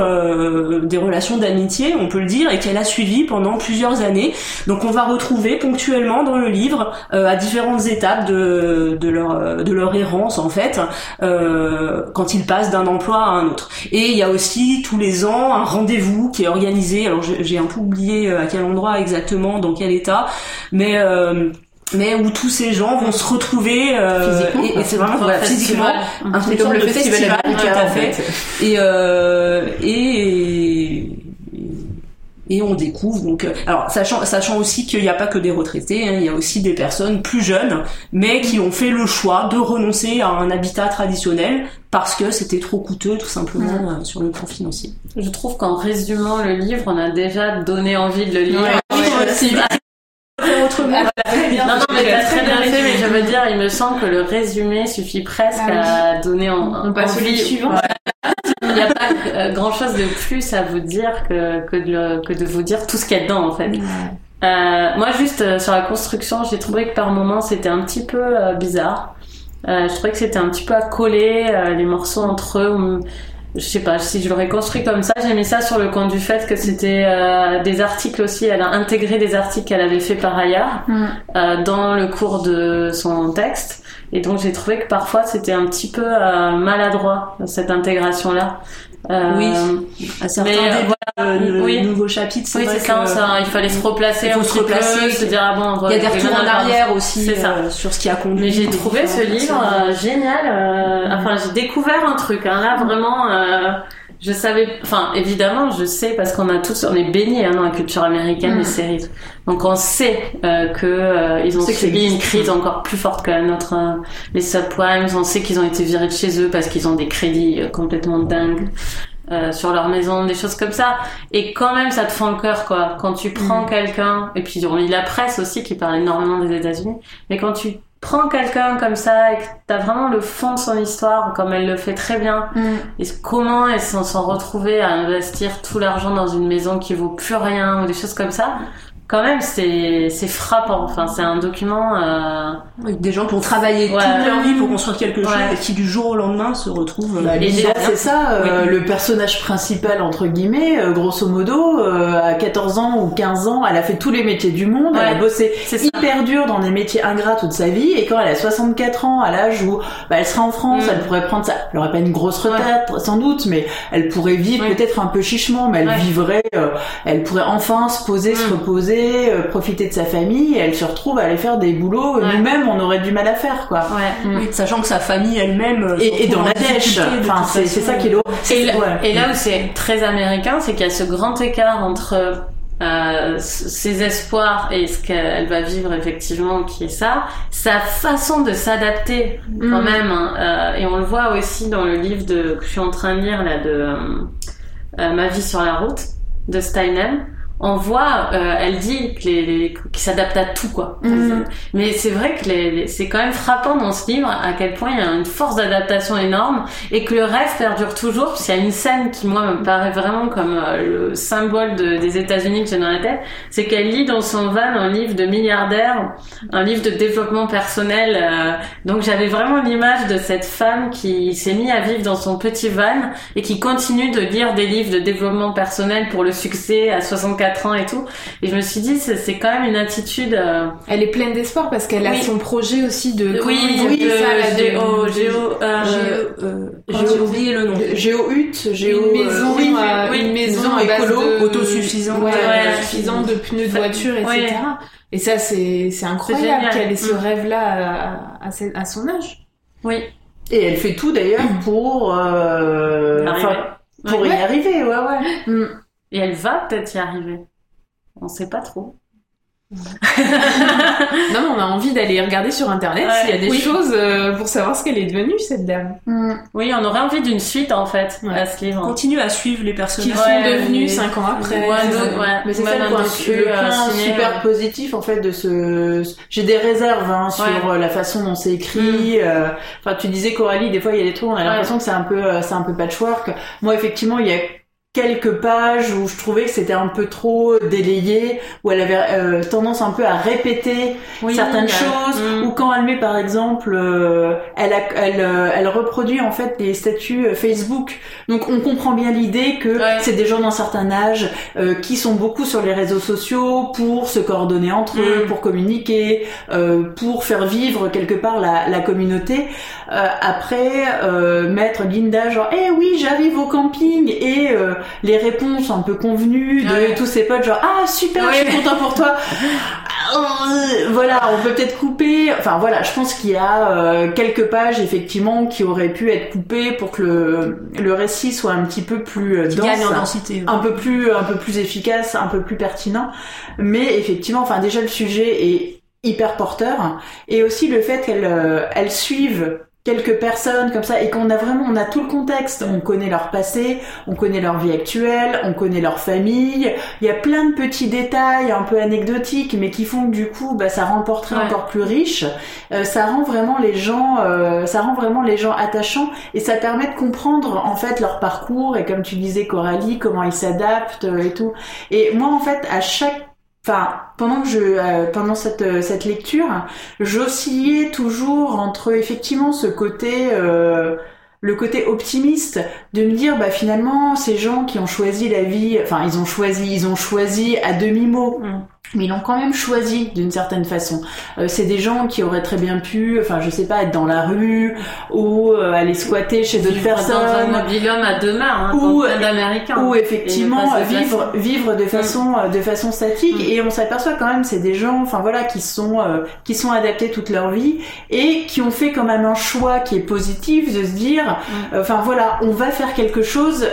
des relations d'amitié, on peut le dire, et qu'elle a suivi pendant plusieurs années. Donc on va retrouver ponctuellement dans le livre à différentes étapes de de leur de leur errance en fait quand ils passent d'un emploi à un autre. Et il y a aussi tous les ans un rendez-vous qui est organisé. Alors j'ai un peu oublié à quel endroit exactement, dans quel état, mais mais où tous ces gens vont se retrouver euh, Physiquement, et, c'est vraiment voilà, physiquement festival. un truc comme le festival tout à en fait fait. et euh, et et on découvre donc euh, alors sachant sachant aussi qu'il n'y a pas que des retraités hein, il y a aussi des personnes plus jeunes mais qui ont fait le choix de renoncer à un habitat traditionnel parce que c'était trop coûteux tout simplement euh, sur le plan financier Je trouve qu'en résumant le livre, on a déjà donné envie de le lire. Ouais. Ouais, aussi. Autrement Non, non, mais t'as très bien fait, mais je veux dire, il me semble que le résumé suffit presque Ah à donner en, On passe au envie. livre suivant. Il n'y a pas grand chose de plus à vous dire que, que, de, le- que de vous dire tout ce qu'il y a dedans, en fait. Euh, moi, juste euh, sur la construction, j'ai trouvé que par moments c'était un petit peu euh, bizarre. Euh, je trouvais que c'était un petit peu à coller euh, les morceaux entre eux. Je sais pas si je l'aurais construit comme ça. J'ai mis ça sur le compte du fait que c'était euh, des articles aussi. Elle a intégré des articles qu'elle avait fait par ailleurs Mm. euh, dans le cours de son texte. Et donc j'ai trouvé que parfois c'était un petit peu euh, maladroit cette intégration là. Oui. à certains mais, euh, de, de oui. nouveaux chapitres c'est oui, vrai c'est ça, que- ça, il fallait se replacer Il faut se replacer, se dire ah bon, il y voilà, a des retours en arrière aussi C'est ça. euh, sur ce qui a conduit Mais j'ai trouvé ce livre euh, génial. euh, Enfin, j'ai découvert un truc. Hein, là, vraiment, euh, je savais. Enfin, évidemment, je sais parce qu'on a tous, on est baignés hein, dans la culture américaine Mm. des séries. Donc, on sait euh, que euh, ils ont subi une crise encore plus forte que la nôtre. euh, les subprimes, on sait qu'ils ont été virés de chez eux parce qu'ils ont des crédits euh, complètement dingues. euh, sur leur maison, des choses comme ça. Et quand même, ça te fend le cœur, quoi. Quand tu prends quelqu'un, et puis on lit la presse aussi qui parle énormément des États-Unis, mais quand tu prends quelqu'un comme ça et que t'as vraiment le fond de son histoire, comme elle le fait très bien, Mm. et comment elles s'en sont retrouvées à investir tout l'argent dans une maison qui vaut plus rien ou des choses comme ça, quand même, c'est c'est frappant. Enfin, c'est un document. Euh... Oui, des gens qui ont travaillé Ouais. toute leur vie pour construire quelque chose Ouais. et qui du jour au lendemain se retrouvent Bah, Et c'est ça, euh, Oui. le personnage principal, entre guillemets, euh, grosso modo, euh, à 14 ans ou 15 ans, elle a fait tous les métiers du monde, elle a bossé ça. hyper dur dans des métiers ingrats toute sa vie, et quand elle a 64 ans, à l'âge où bah, elle sera en France, Mm. elle pourrait prendre ça, elle aurait pas une grosse retraite, sans doute, mais elle pourrait vivre Ouais. peut-être un peu chichement, mais elle Ouais. vivrait, euh, elle pourrait enfin se poser, se Mm. Euh, profiter de sa famille, et elle se retrouve à aller faire des boulots, que Ouais. nous-mêmes, on aurait du mal à faire, quoi. Ouais. oui, sachant que sa famille elle-même euh, Et, dans la dèche, enfin, c'est ça qui est lourd. Et, là- Ouais. et là où c'est très américain, c'est qu'il y a ce grand écart entre euh, ses espoirs et ce qu'elle va vivre effectivement, qui est ça, sa façon de s'adapter quand Mm. même. hein, euh, et on le voit aussi dans le livre de, que je suis en train de lire là de euh, euh, Ma vie sur la route de Steinem. On voit, euh, elle dit que les, les- qu'il s'adapte à tout quoi. Mm. Mais c'est vrai que les, les- c'est quand même frappant dans ce livre à quel point il y a une force d'adaptation énorme et que le rêve perdure toujours. Parce qu'il y a une scène qui moi me paraît vraiment comme euh, le symbole de- des États-Unis que j'ai dans la tête, c'est qu'elle lit dans son van un livre de milliardaire, un livre de développement personnel. euh, donc j'avais vraiment l'image de cette femme qui s'est mise à vivre dans son petit van et qui continue de lire des livres de développement personnel pour le succès à 64 4 ans et tout. Et je me suis dit, c'est quand même une attitude. euh, Elle est pleine d'espoir parce qu'elle a Oui. son projet aussi de. oui, oui, ça, de- géo, géo, euh, J'ai euh, Géo- j'ai oublié le nom. Géo-hutte, géo... une maison, euh, oui, euh, oui, une maison écolo, de- autosuffisante. ouais, Ouais. autosuffisante de pneus de voiture, etc. ouais. Et ça, c'est c'est incroyable qu'elle ait ce Mm. rêve-là à, à, à- son âge. oui. Et elle fait tout d'ailleurs pour... Euh... Pour Ouais. y arriver, ouais, ouais. Mm. Et elle va peut-être y arriver. On sait pas trop. Non, mais on a envie d'aller regarder sur internet Ouais. s'il y a des Oui. choses euh, pour savoir ce qu'elle est devenue, cette dame. Mm. Oui, on aurait envie d'une suite en fait Ouais. à ce livre. Continue à suivre les Qui personnages. sont Ouais, devenus mais- cinq ans après. Mais c'est ça le un point, le point super positif en fait de ce. J'ai des réserves hein, sur Ouais. euh, la façon dont c'est écrit. euh, Enfin, tu disais Coralie, des fois il y a des trucs, on a l'impression que c'est un peu, c'est un peu patchwork. Moi, effectivement, il y a quelques pages où je trouvais que c'était un peu trop délayé, où elle avait euh, tendance un peu à répéter Oui, certaines choses, mm. ou quand elle met par exemple, euh, elle, a, elle, euh, elle reproduit en fait des statuts euh, Facebook. Donc on comprend bien l'idée que Ouais. c'est des gens d'un certain âge euh, qui sont beaucoup sur les réseaux sociaux pour se coordonner entre eux, Mm. pour communiquer, euh, pour faire vivre quelque part la, la communauté. Euh, après, euh, mettre Linda genre, eh oui, j'arrive au camping et euh, les réponses un peu convenues de Ouais. tous ses potes genre, ah super, je suis content pour toi. Euh, voilà, on peut peut-être couper. Enfin voilà, je pense qu'il y a euh, quelques pages effectivement qui auraient pu être coupées pour que le, le récit soit un petit peu plus euh, dense gagne en densité. ouais. un peu plus un peu plus efficace, un peu plus pertinent. Mais effectivement, enfin déjà le sujet est hyper porteur et aussi le fait qu'elle euh, elle suive quelques personnes comme ça et qu'on a vraiment on a tout le contexte. On connaît leur passé on connaît leur vie actuelle on connaît leur famille. Il y a plein de petits détails un peu anecdotiques mais qui font que du coup bah ça rend le portrait Ouais. encore plus riche. Euh, ça rend vraiment les gens euh, ça rend vraiment les gens attachants et ça permet de comprendre en fait leur parcours. Et comme tu disais Coralie comment ils s'adaptent euh, et tout. Et moi en fait à chaque enfin pendant que je euh, pendant cette euh, cette lecture j'oscillais toujours entre effectivement ce côté euh, le côté optimiste de me dire bah finalement ces gens qui ont choisi la vie enfin ils ont choisi ils ont choisi à demi mot Mm. Mais ils l'ont quand même choisi d'une certaine façon Euh, c'est des gens qui auraient très bien pu enfin je sais pas être dans la rue ou euh, aller squatter chez d'autres Vivre Dans personnes un mobil-homme à deux mains, hein, Ou- d'Américains. ou effectivement vivre vivre de façon euh, de façon statique Mm. et on s'aperçoit quand même c'est des gens enfin voilà qui sont euh, qui sont adaptés toute leur vie et qui ont fait quand même un choix qui est positif de se dire Mm. enfin voilà on va faire quelque chose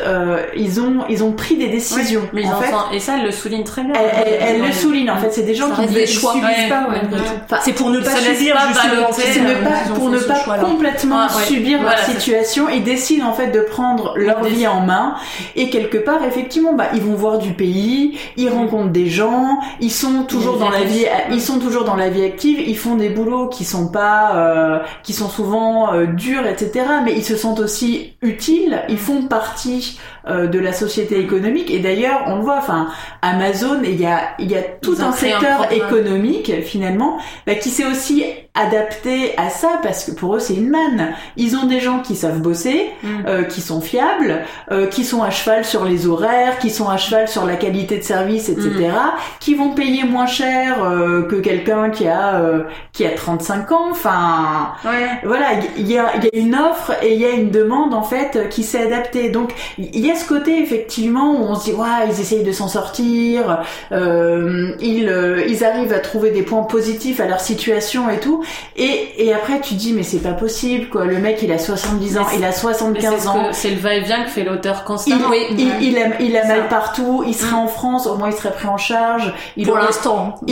ils ont ils ont pris des décisions Oui, mais en fait Et ça, elle le souligne très bien. elle, elle- elle le souligne en fait c'est des gens Ça qui ne subissent Ouais, pas ouais, malgré ouais. tout. Enfin, C'est pour ne pas subir pas justement. c'est euh, pas, pour ne ce pas complètement subir Voilà, leur situation, ils décident en fait de prendre leur Ils vie décident. en main et quelque part effectivement bah ils vont voir du pays, ils rencontrent des gens, ils sont toujours Ils dans la vie, ils sont toujours dans la vie active, ils font des boulots qui sont pas, euh, qui sont souvent euh, durs etc. Mais ils se sentent aussi utiles, ils font partie euh, de la société économique et d'ailleurs on le voit, enfin Amazon il y a il y a tout un secteur économique finalement bah, qui s'est aussi adapté à ça parce que pour eux c'est une manne. Ils ont des gens qui savent bosser, Mm. euh, qui sont fiables, euh, qui sont à cheval sur les horaires, qui sont à cheval sur la qualité de service, etc. Qui vont payer moins cher euh, que quelqu'un qui a euh, qui a 35 ans. Enfin, Ouais. voilà, il y a, il y a une offre et il y a une demande en fait qui s'est adaptée. Donc il y a ce côté effectivement où on se dit ouais ils essayent de s'en sortir, euh, ils euh, ils arrivent à trouver des points positifs à leur situation et tout. Et et après tu te dis mais c'est pas possible quoi. Le mec il a 70 ans, il a Mais c'est 75 ce ans. c'est le va-et-vient que fait l'auteur Il, constamment. il, il a, il a mal partout, il serait Mm. en France, au moins il serait pris en charge. Il Pour l'instant. Pour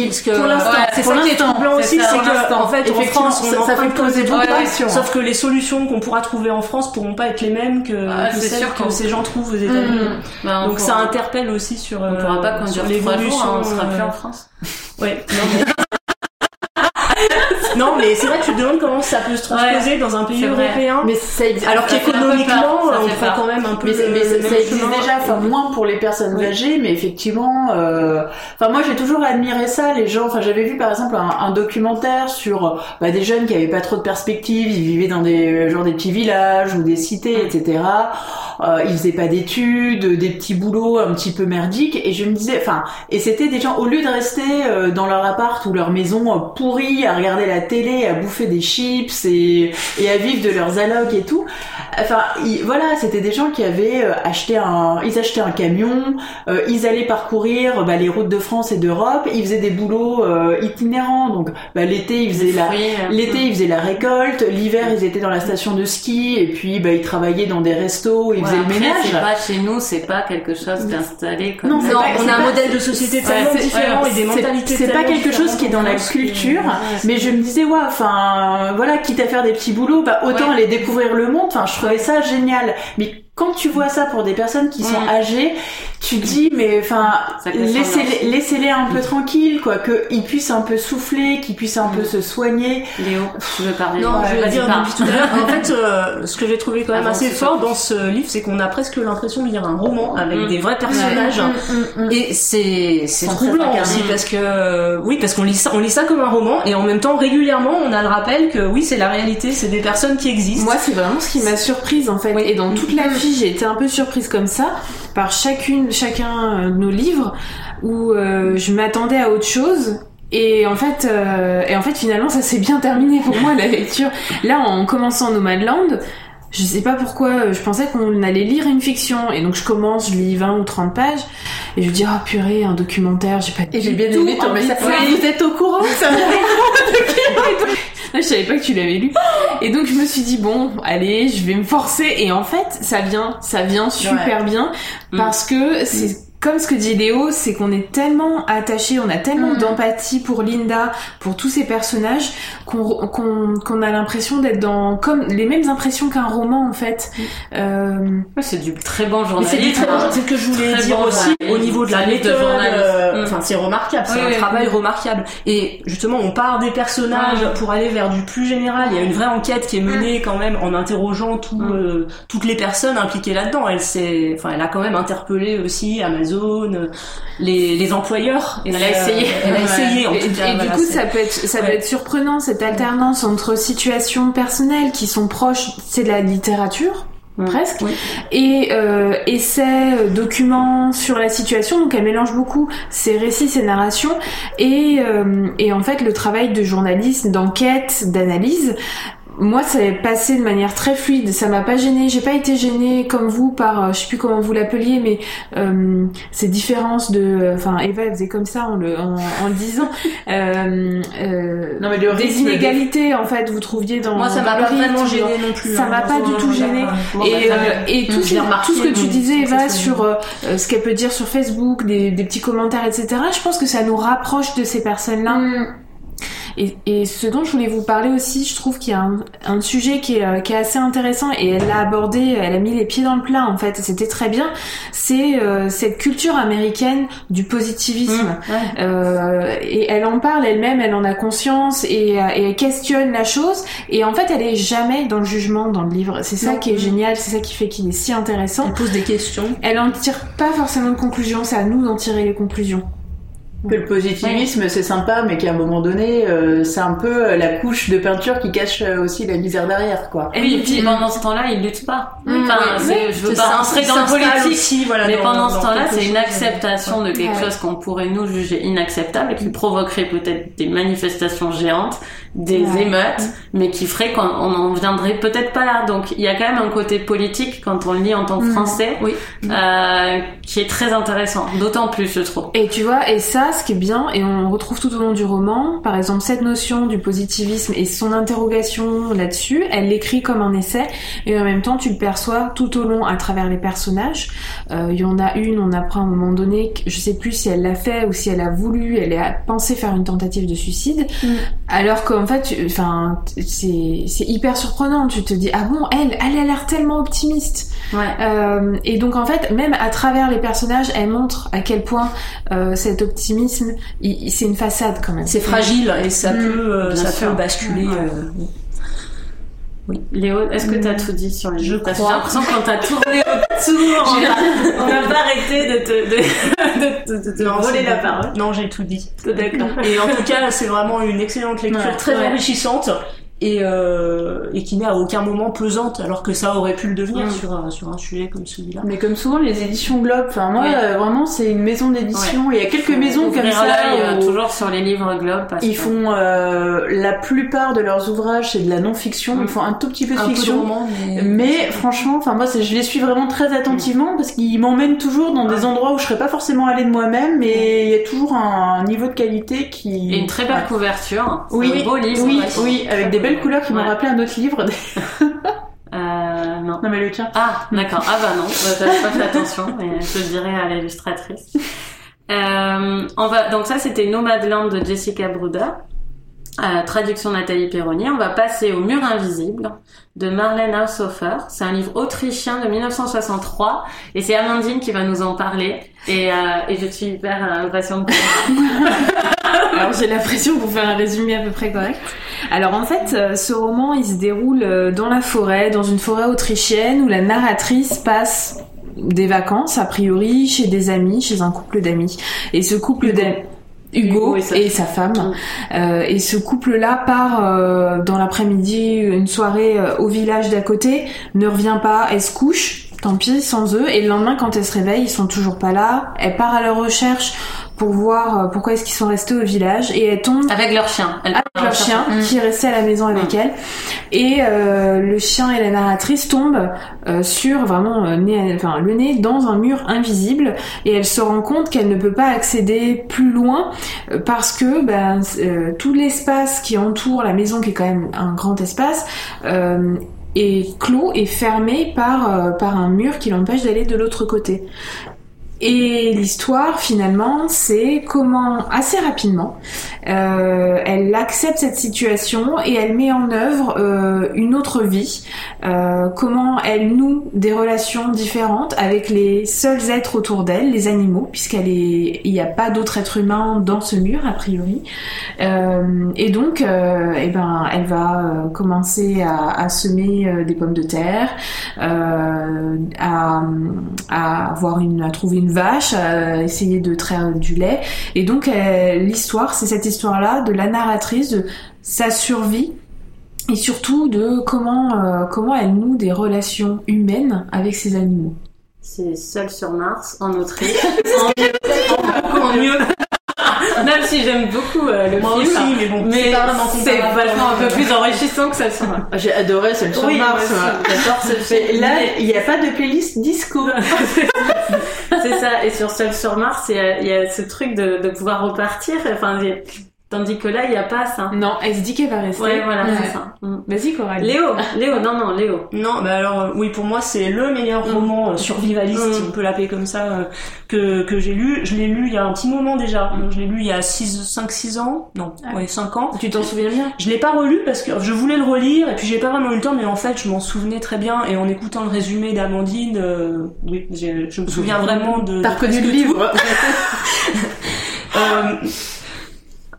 l'instant, ouais, c'est pour ça qui est l'instant, troublant c'est aussi, c'est pour que l'instant. en fait en France on ça- fait poser beaucoup de questions. Sauf que les solutions qu'on pourra trouver en France pourront pas être les mêmes que, celles que ces gens trouvent aux États-Unis. Mm. Bah, on Donc ça interpelle aussi sur On euh, pourra pas sur conduire trois jours, l'évolution. hein, on sera plus euh, en France. Ouais. non, mais- non, mais c'est vrai que tu te demandes comment ça peut se transposer dans un pays c'est vrai. européen. Mais ça existe. Alors qu'économiquement, on fait prend peur. quand même un peu. Mais, c'est- mais le ça, même ça existe chemin. déjà, enfin moins pour les personnes Oui. âgées, mais effectivement, euh, enfin moi j'ai toujours admiré ça, les gens. Enfin j'avais vu par exemple un, un documentaire sur bah, des jeunes qui avaient pas trop de perspectives, ils vivaient dans des euh, genre des petits villages ou des cités, etc. Euh, ils faisaient pas d'études, des petits boulots un petit peu merdiques, et je me disais, enfin, et c'était des gens au lieu de rester euh, dans leur appart ou leur maison euh, pourrie à regarder la télé, à bouffer des chips et, et à vivre de leurs allocs et tout. Enfin, ils- voilà, c'était des gens qui avaient euh, acheté un, ils achetaient un camion, euh, ils allaient parcourir bah, les routes de France et d'Europe, ils faisaient des boulots euh, itinérants. Donc, bah, l'été ils faisaient la, Fruits, euh, l'été ils faisaient la récolte, l'hiver ils étaient dans la station de ski et puis bah, ils travaillaient dans des restos, ils Ouais, faisaient le après, ménage. c'est pas chez nous, c'est pas quelque chose d'installé comme Non, Non, pas- on a un modèle de société tellement c'est- différent ouais, et des C'est- mentalités C'est pas quelque chose qui est dans la culture, mais je me disais ouais, enfin voilà, quitte à faire des petits boulots, bah autant Ouais. aller découvrir le monde. Enfin, je trouvais ça génial. Mais quand tu vois ça pour des personnes qui sont Mm. âgées, tu te dis mais enfin laissez-les un peu tranquilles quoi, que ils puissent un peu souffler, qu'ils puissent un peu Mm. se soigner. Léo, tu veux parler Non, je vais dire depuis tout à l'heure. En fait, euh, ce que j'ai trouvé quand même assez fort dans ce livre, c'est qu'on a presque l'impression de lire un roman avec Mm. des vrais personnages. Et c'est c'est troublant aussi parce que euh, oui parce qu'on lit ça on lit ça comme un roman et en même temps régulièrement on a le rappel que oui c'est la réalité c'est des personnes qui existent. Moi, c'est vraiment ce qui m'a surprise en fait. Oui. Et dans toute la j'ai été un peu surprise comme ça par chacune, chacun euh, de nos livres où euh, je m'attendais à autre chose. Et en fait, euh, et en fait, finalement, ça s'est bien terminé pour moi la lecture. Là, en commençant Nomadland, je sais pas pourquoi, je pensais qu'on allait lire une fiction. Et donc, je commence, je lis 20 ou 30 pages, et je dis, oh purée, un documentaire, j'ai pas Et j'ai bien aimé ton message. Vous êtes au courant ça Je savais pas que tu l'avais lu. Et donc je me suis dit bon, allez, je vais me forcer. Et en fait, ça vient, ça vient super bien Mm. parce que c'est comme ce que dit Léo, c'est qu'on est tellement attaché, on a tellement Mm. d'empathie pour Linda, pour tous ces personnages, qu'on qu'on qu'on a l'impression d'être dans comme les mêmes impressions qu'un roman en fait. Euh, Ouais, c'est du très bon journalisme. c'est du très bon, c'est ce que je voulais Très dire bon aussi au niveau de la de méthode. journalisme. euh, Mm. Enfin, c'est remarquable, c'est Oui, un oui, travail oui. remarquable. Et justement, on part des personnages Mm. pour aller vers du plus général. Il y a une vraie enquête qui est menée quand même en interrogeant tout, Mm. euh, toutes les personnes impliquées là-dedans. Elle s'est, enfin, elle a quand même interpellé aussi Amazon, euh, les, les employeurs. Et Elle a essayé. Elle a essayé en et, tout cas. et du coup, ça peut être, ça peut être surprenant cette alternance entre situations personnelles qui sont proches, c'est de la littérature. Mm. presque. Oui. Et euh, essais, euh, documents sur la situation, donc elle mélange beaucoup ces récits, ces narrations, et, euh, et en fait le travail de journaliste, d'enquête, d'analyse. Moi, ça est passé de manière très fluide. Ça m'a pas gêné. J'ai pas été gênée comme vous par, euh, je sais plus comment vous l'appeliez, mais euh, ces différences de, enfin, Eva elle faisait comme ça en le, en, en le disant. Euh, euh, Non mais le des inégalités en fait vous trouviez dans Moi, ça m'a pas rythme, vraiment gêné non plus. ça hein, m'a pas du tout gêné. Et, euh, et tout, Mm, ce, je l'ai tout ce que tu disais Eva sur euh, euh, ce qu'elle peut dire sur Facebook, des, des petits commentaires, etc. Je pense que ça nous rapproche de ces personnes-là. Mm. Et, et ce dont je voulais vous parler aussi, je trouve qu'il y a un, un sujet qui est, euh, qui est assez intéressant et elle l'a abordé, elle a mis les pieds dans le plat en fait, c'était très bien. C'est euh, cette culture américaine du positivisme. Mm, ouais. Euh, et elle en parle elle-même, elle en a conscience et, et elle questionne la chose. Et en fait, elle est jamais dans le jugement dans le livre. C'est ça Non. qui est génial, c'est ça qui fait qu'il est si intéressant. Elle pose des questions. Elle en tire pas forcément de conclusion, c'est à nous d'en tirer les conclusions. Que le positivisme c'est sympa, mais qu'à un moment donné, euh, c'est un peu euh, la couche de peinture qui cache euh, aussi la misère derrière, quoi. Oui, et puis pendant ce temps-là, il lutte pas. Enfin, oui, c'est- oui, je veux pas ça, rentrer dans le politique. aussi, voilà, Mais dans- pendant ce temps-là, c'est une acceptation de quelque Ouais. chose qu'on pourrait nous juger inacceptable et qui provoquerait peut-être des manifestations géantes, des Ouais. émeutes, mais qui ferait qu'on on en viendrait peut-être pas là. Donc il y a quand même un côté politique quand on le lit en tant que Mm. français, Oui. euh, qui est très intéressant. D'autant plus, je trouve. Et tu vois, et ça, ce qui est bien, et on retrouve tout au long du roman, par exemple, cette notion du positivisme et son interrogation là-dessus, elle l'écrit comme un essai, et en même temps, tu le perçois tout au long à travers les personnages. Euh, Il y en a une, on apprend à un moment donné, que je sais plus si elle l'a fait ou si elle a voulu, elle a pensé faire une tentative de suicide, Mm. alors qu'en fait, tu- enfin, c'est c'est hyper surprenant. Tu te dis, ah bon, elle, elle a l'air tellement optimiste. Ouais. Euh, et donc en fait, même à travers les personnages, elle montre à quel point euh, cet optimisme, c'est une façade quand même. C'est fragile et ça Mm, peut, euh, ça sûr. peut basculer. Ouais. euh, Léo, est-ce que t'as tout dit sur les Je livres Parce que crois. J'ai l'impression qu'on t'a tourné autour, on n'a pas arrêté de te, de, de, de, de te Non, voler la parole. Non, j'ai tout dit. D'accord. Et en tout cas, c'est vraiment une excellente lecture, Ouais. très Ouais. enrichissante et, euh, et qui n'est à aucun moment pesante, alors que ça aurait pu le devenir Mm. sur, un, sur un sujet comme celui-là. Mais comme souvent les éditions Globe, enfin moi Ouais. euh, vraiment c'est une maison d'édition. Il y a quelques maisons comme ça euh, où toujours sur les livres Globe. Parce ils que- font euh, la plupart de leurs ouvrages c'est de la non-fiction. Mm. Ils font un tout petit peu de Un peu de fiction. roman, mais... Mais franchement, enfin moi, je les suis vraiment très attentivement parce qu'ils m'emmènent toujours dans des endroits où je serais pas forcément allée de moi-même, mais il y a toujours un niveau de qualité qui. Et une très belle Ouais. couverture. C'est Oui, beau livre. oui, oui, avec des belles couleurs qui m'ont Ouais. rappelé un autre livre. Euh, non. non mais le tien. Ah, d'accord. Ah bah non, bah, j'avais pas fait attention, mais je le dirai à l'illustratrice. Euh, on va, donc ça, c'était Nomadland de Jessica Bruder. Euh, traduction Nathalie Perroni. On va passer au Mur invisible de Marlène Haushofer. C'est un livre autrichien de 1963 et c'est Amandine qui va nous en parler. Et, euh, et je suis hyper impatiente. Alors j'ai l'impression pour faire un résumé à peu près correct. Alors en fait, euh, ce roman, il se déroule euh, dans la forêt, dans une forêt autrichienne où la narratrice passe des vacances, a priori, chez des amis, chez un couple d'amis. Et ce couple d'amis... Hugo, Hugo et sa- et sa femme. Mm. Euh, et ce couple-là part euh, dans l'après-midi, une soirée euh, au village d'à côté, ne revient pas, elle se couche, tant pis, sans eux. Et le lendemain, quand elle se réveille, ils sont toujours pas là. Elle part à leur recherche pour voir euh, pourquoi est-ce qu'ils sont restés au village. Et elle tombe Avec leur chien. Elle avec leur chien Mm. qui est resté à la maison avec elle et euh, le chien et la narratrice tombent euh, sur vraiment euh, nez, enfin le nez dans un mur invisible et elle se rend compte qu'elle ne peut pas accéder plus loin parce que ben, tout l'espace qui entoure la maison qui est quand même un grand espace est clos et fermé par par un mur qui l'empêche d'aller de l'autre côté. Et l'histoire, finalement, c'est comment, assez rapidement, euh, elle accepte cette situation et elle met en œuvre euh, une autre vie. Euh, comment elle noue des relations différentes avec les seuls êtres autour d'elle, les animaux, puisqu'elle est, il n'y a pas d'autres êtres humains dans ce mur a priori. Et donc, eh ben, elle va commencer à, semer des pommes de terre, à, à à trouver une vache, à essayer de traire du lait. Et donc, euh, l'histoire, c'est cette histoire-là de la narratrice, de sa survie et surtout de comment, euh, comment elle noue des relations humaines avec ses animaux. C'est Seul sur Mars, en Autriche. en mieux. Même si j'aime beaucoup euh, le Moi film. aussi, mais bon, Mais c'est vachement un peu plus enrichissant que Seul Mars. Ah, J'ai adoré celle sur Oui, Mars. J'adore ce film. Mais là, il n'y a pas de playlist disco. c'est ça. Et sur sur Mars, il y y a ce truc de, de pouvoir repartir. Enfin, tandis que là, il n'y a pas ça. Non, elle se dit qu'elle va rester. Ouais, voilà, Ouais. c'est ça. Mm. Vas-y, Coralie. Léo, Léo, non, non, Léo. Non, bah alors euh, oui, pour moi c'est le meilleur Mm. roman euh, survivaliste, Mm. si on peut l'appeler comme ça, euh, que que j'ai lu. Je l'ai lu il y a un petit moment déjà. Je l'ai lu il y a 6 5 6 ans. Non, Ah. ouais, 5 ans. Tu t'en souviens bien? Je l'ai pas relu parce que je voulais le relire et puis j'ai pas vraiment eu le temps mais en fait je m'en souvenais très bien et en écoutant le résumé d'Amandine euh, oui, je me souviens vraiment de T'as reconnu le livre euh,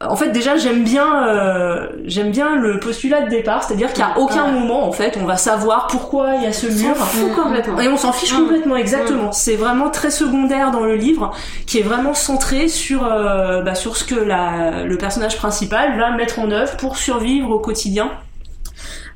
en fait, déjà, j'aime bien, euh, j'aime bien le postulat de départ, c'est-à-dire qu'à aucun Ouais. moment, en fait, on va savoir pourquoi il y a ce mur. Fou complètement. Et on s'en fiche Mm. complètement, exactement. C'est vraiment très secondaire dans le livre, qui est vraiment centré sur, euh, bah, sur ce que la, le personnage principal va mettre en œuvre pour survivre au quotidien.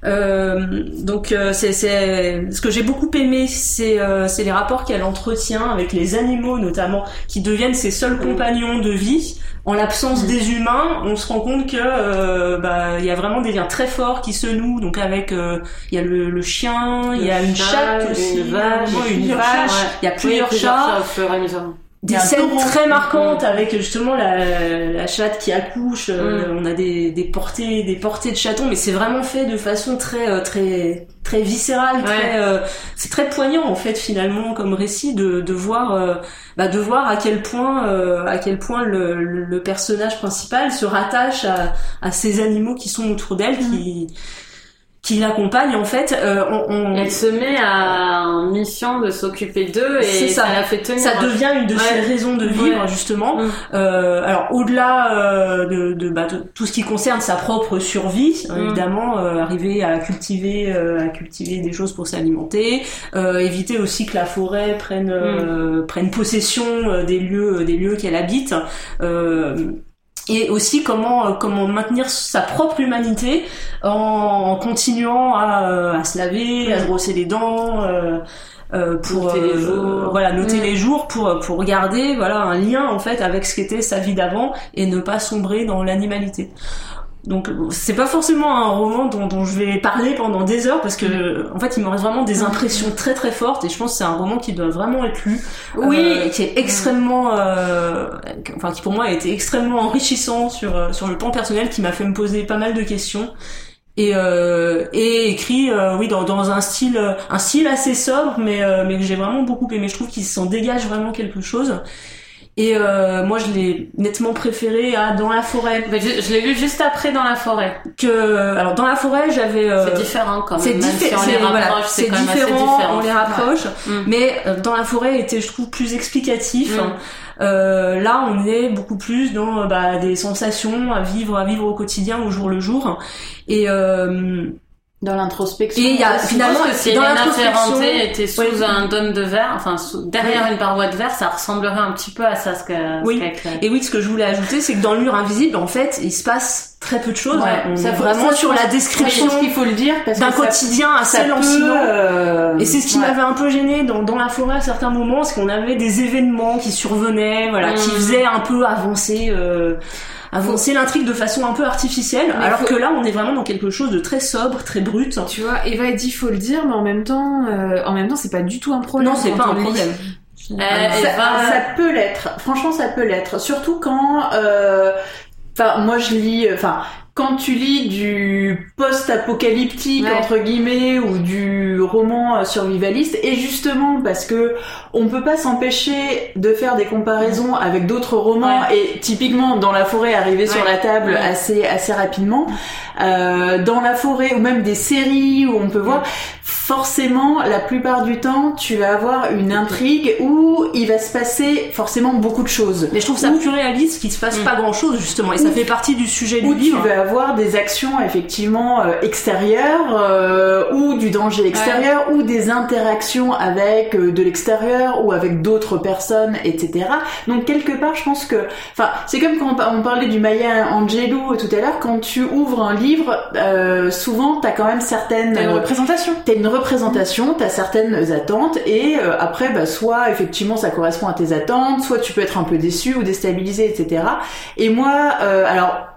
Euh, donc euh, c'est c'est ce que j'ai beaucoup aimé c'est euh, c'est les rapports qu'elle entretient avec les animaux notamment qui deviennent ses seuls compagnons de vie en l'absence des humains on se rend compte que euh, bah il y a vraiment des liens très forts qui se nouent. Donc avec euh, il y a le, le chien il y a une chat, chatte aussi. une vache, ouais. il y a plusieurs Oui, chats des scènes très marquantes avec justement la, la chatte qui accouche. euh, Mm. on a des, des portées, des portées de chatons, mais c'est vraiment fait de façon très, euh, très, très viscérale. Ouais. Très, euh, c'est très poignant en fait finalement comme récit de, de voir, euh, bah, de voir à quel point, euh, à quel point le, le, personnage principal se rattache à, à ces animaux qui sont autour d'elle, qui qui l'accompagne en fait. Euh, on, on- Elle se met à en mission de s'occuper d'eux et ça. ça la fait tenir. ça devient une de ses raisons de vivre Ouais. justement. Mm. Euh, alors au-delà euh, de, de, bah, de tout ce qui concerne sa propre survie, Mm. évidemment, euh, arriver à cultiver, euh, à cultiver des choses pour s'alimenter, euh, éviter aussi que la forêt prenne euh, Mm. prenne possession des lieux des lieux qu'elle habite. Et aussi comment euh, comment maintenir sa propre humanité en, en continuant à, euh, à se laver, à se brosser les dents, euh, euh, pour Noter les jours. voilà noter Mm. les jours pour pour garder voilà un lien en fait avec ce qu'était sa vie d'avant et ne pas sombrer dans l'animalité. Donc c'est pas forcément un roman dont, dont je vais parler pendant des heures parce que en fait il me reste vraiment des impressions très très fortes et je pense que c'est un roman qui doit vraiment être lu Oui. euh, qui est extrêmement, euh, enfin qui pour moi a été extrêmement enrichissant sur euh, sur le plan personnel, qui m'a fait me poser pas mal de questions et euh, et écrit euh, oui dans dans un style un style assez sobre mais euh, mais que j'ai vraiment beaucoup aimé. Je trouve qu'il s'en dégage vraiment quelque chose. Et euh, moi je l'ai nettement préféré à Dans la forêt Mais je je l'ai lu juste après dans la forêt. que alors dans la forêt j'avais euh, C'est différent quand même. c'est diffé- si voilà, différent, différent. on les rapproche, Mm. mais euh, dans la forêt était je trouve plus explicatif. Mm. Euh, là on est beaucoup plus dans euh, bah, des sensations à vivre à vivre au quotidien au jour le jour et euh, Dans l'introspection. Et il y a finalement- que si dans l'introspection- était sous un dôme de verre, enfin sous- derrière une paroi de verre, ça ressemblerait un petit peu à ça ce qu'a Oui. et oui ce que je voulais ajouter c'est que dans le mur invisible en fait il se passe très peu de choses Ouais, Ça vraiment ça, sur la description qu'il faut le dire d'un quotidien assez lancinant euh, Et c'est ce qui ouais. m'avait un peu gêné dans, dans la forêt à certains moments, c'est qu'on avait des événements qui survenaient, voilà, qui Mm. faisaient un peu avancer, euh, avancer l'intrigue de façon un peu artificielle, Mais alors faut- que là, on est vraiment dans quelque chose de très sobre, très brut. Tu vois, Eva dit faut le dire, mais en même temps, euh, en même temps, c'est pas du tout un problème. Non, c'est pas un lit. problème. Euh, ça, ça peut l'être. Franchement, ça peut l'être. Surtout quand, euh, enfin, moi je lis, enfin, quand tu lis du post-apocalyptique Ouais. entre guillemets ou du roman euh, survivaliste, et justement parce que on peut pas s'empêcher de faire des comparaisons avec d'autres romans et typiquement dans la forêt arriver sur la table assez assez rapidement. Euh, dans la forêt ou même des séries où on peut voir forcément la plupart du temps tu vas avoir une intrigue où il va se passer forcément beaucoup de choses Mais je trouve ça plus réaliste qu'il se passe Mm. pas grand chose, justement, et ça fait partie du sujet du où livre. Avoir des actions effectivement euh, extérieures euh, ou du danger extérieur ou des interactions avec euh, de l'extérieur ou avec d'autres personnes etc donc quelque part je pense que enfin c'est comme quand on par- on parlait du Maya Angelou tout à l'heure quand tu ouvres un livre euh, souvent t'as quand même certaines T'as une représentation. T'as une représentation, t'as certaines attentes, et après, bah, soit effectivement ça correspond à tes attentes, soit tu peux être un peu déçu ou déstabilisé, etc. Et moi, alors.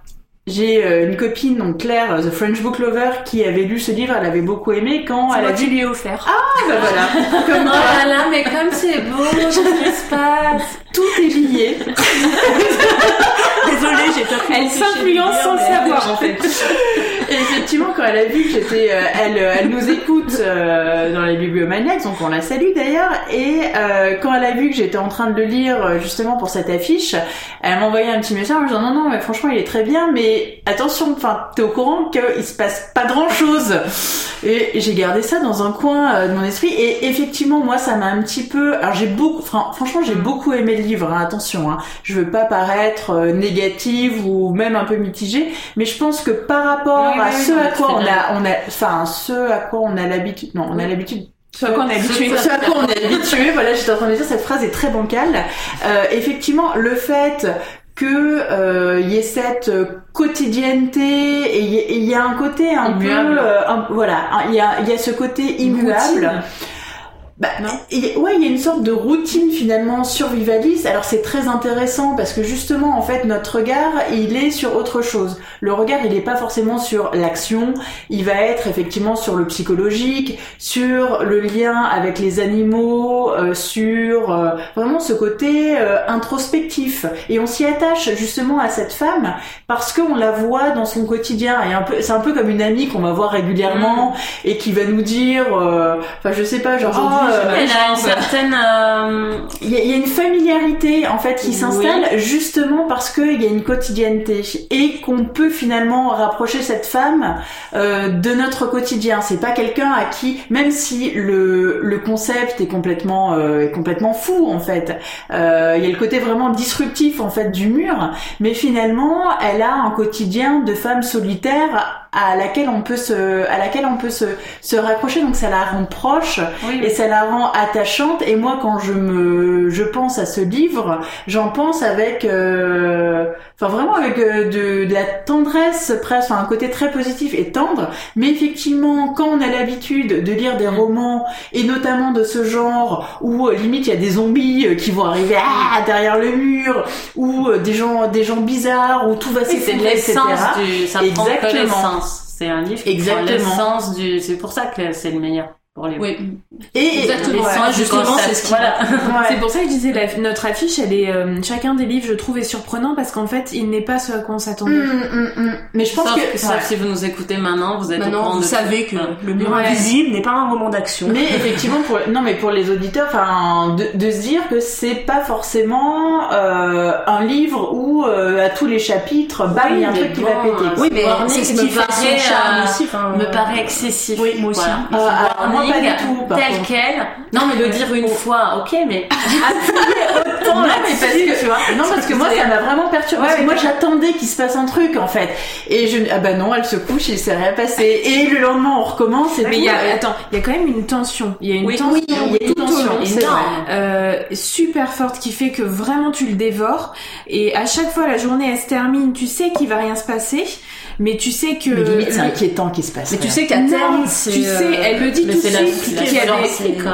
J'ai euh, une copine, donc Claire, euh, The French Book Lover, qui avait lu ce livre, elle avait beaucoup aimé quand elle a dit, lui offert. ah bah voilà, comme Oh là là, mais comme c'est beau, se passe tout est lié. Désolée, j'ai pas pu Elle s'influence sans le savoir en fait. Et effectivement, quand elle a vu que j'étais, euh, elle, elle nous écoute euh, dans les bibliomaniacs, donc on la salue d'ailleurs. Et euh, quand elle a vu que j'étais en train de le lire justement pour cette affiche, elle m'a envoyé un petit message en me disant non non mais franchement il est très bien, mais attention, enfin t'es au courant qu'il se passe pas grand chose. Et j'ai gardé ça dans un coin euh, de mon esprit. Et effectivement moi ça m'a un petit peu, alors j'ai beaucoup, fran- franchement j'ai Mm. beaucoup aimé le livre. hein, attention, hein, je veux pas paraître euh, négative ou même un peu mitigée, mais je pense que par rapport Oui, à oui, ce oui, à quoi on a, on a, enfin ce à quoi on a l'habitude, non, on a l'habitude. Ce à quoi on est habitué. Ce à quoi on est habitué, voilà, j'étais en train de dire cette phrase est très bancale. Euh, effectivement, le fait que euh, il y ait cette euh, quotidienneté et il y, a un côté un Immuable. peu, euh, un- voilà, il y a, il y a ce côté immuable. Bah, et- ouais, il y a une sorte de routine finalement survivaliste. Alors c'est très intéressant parce que justement, en fait, notre regard, il est sur autre chose. Le regard, il n'est pas forcément sur l'action. Il va être effectivement sur le psychologique, sur le lien avec les animaux, euh, sur euh, vraiment ce côté euh, introspectif. Et on s'y attache justement à cette femme parce qu'on la voit dans son quotidien. Et un peu, c'est un peu comme une amie qu'on va voir régulièrement et qui va nous dire, euh, enfin je sais pas, genre Elle a une certaine. euh, Il y, a- une familiarité en fait qui Oui. s'installe justement parce qu'il y a une quotidienneté et qu'on peut finalement rapprocher cette femme euh, de notre quotidien. C'est pas quelqu'un à qui, même si le, le concept est complètement euh, est complètement fou en fait, euh, il y a le côté vraiment disruptif en fait du mur, mais finalement elle a un quotidien de femme solitaire à laquelle on peut se à laquelle on peut se se raccrocher. Donc ça la rend proche Oui, et ça la rend attachante. Et moi quand je me je pense à ce livre j'en pense avec euh, enfin vraiment avec euh, de, de la tendresse presque enfin un côté très positif et tendre mais effectivement quand on a l'habitude de lire des romans et notamment de ce genre où euh, limite il y a des zombies euh, qui vont arriver ah, derrière le mur ou euh, des gens des gens bizarres où tout va Oui, c'est s'effondrer etc du. Ça prend que Exactement. C'est un livre qui Exactement. prend l'essence du. C'est pour ça que c'est le meilleur pour les. Oui. et Exactement. Ouais, justement, c'est ce qui- Voilà. Ouais. C'est pour ça que je disais la- notre affiche, elle est euh, chacun des livres, je trouve, est surprenant parce qu'en fait, il n'est pas ce à quoi on s'attendait. Hum, hum, hum. mais je pense sauf, que sauf ouais. si vous nous écoutez maintenant, vous êtes au Maintenant, courant vous de savez que le mur Ouais. invisible n'est pas un roman d'action. Mais effectivement, pour non, mais pour les auditeurs, enfin, de, de se dire que c'est pas forcément euh, un livre où euh, à tous les chapitres, bam, il y a un truc qui va péter. Oui, mais c'est ce qui fait paraît, son charme aussi. enfin, me paraît excessif. Oui, moi aussi. Voilà. Alors, moi, pas du tout, par tel contre. quel. Non, mais le dire une fois, ok, mais non, mais parce que, tu vois. non, parce que moi, ça m'a vraiment perturbé. parce que moi, j'attendais qu'il se passe un truc, en fait. Et je, ah bah non, elle se couche, il s'est rien passé. Et le lendemain, on recommence. Et Mais il y a, attends, il y a quand même une tension. Il y a une tension oui, il y a une tension, euh, super forte qui fait que vraiment tu le dévores. Et à chaque fois la journée elle se termine, tu sais qu'il va rien se passer, mais tu sais que Mais limite, c'est le- inquiétant qu'il se passe. Mais tu sais qu'à terme, tu sais, euh, elle le dit tout de c'est la- suite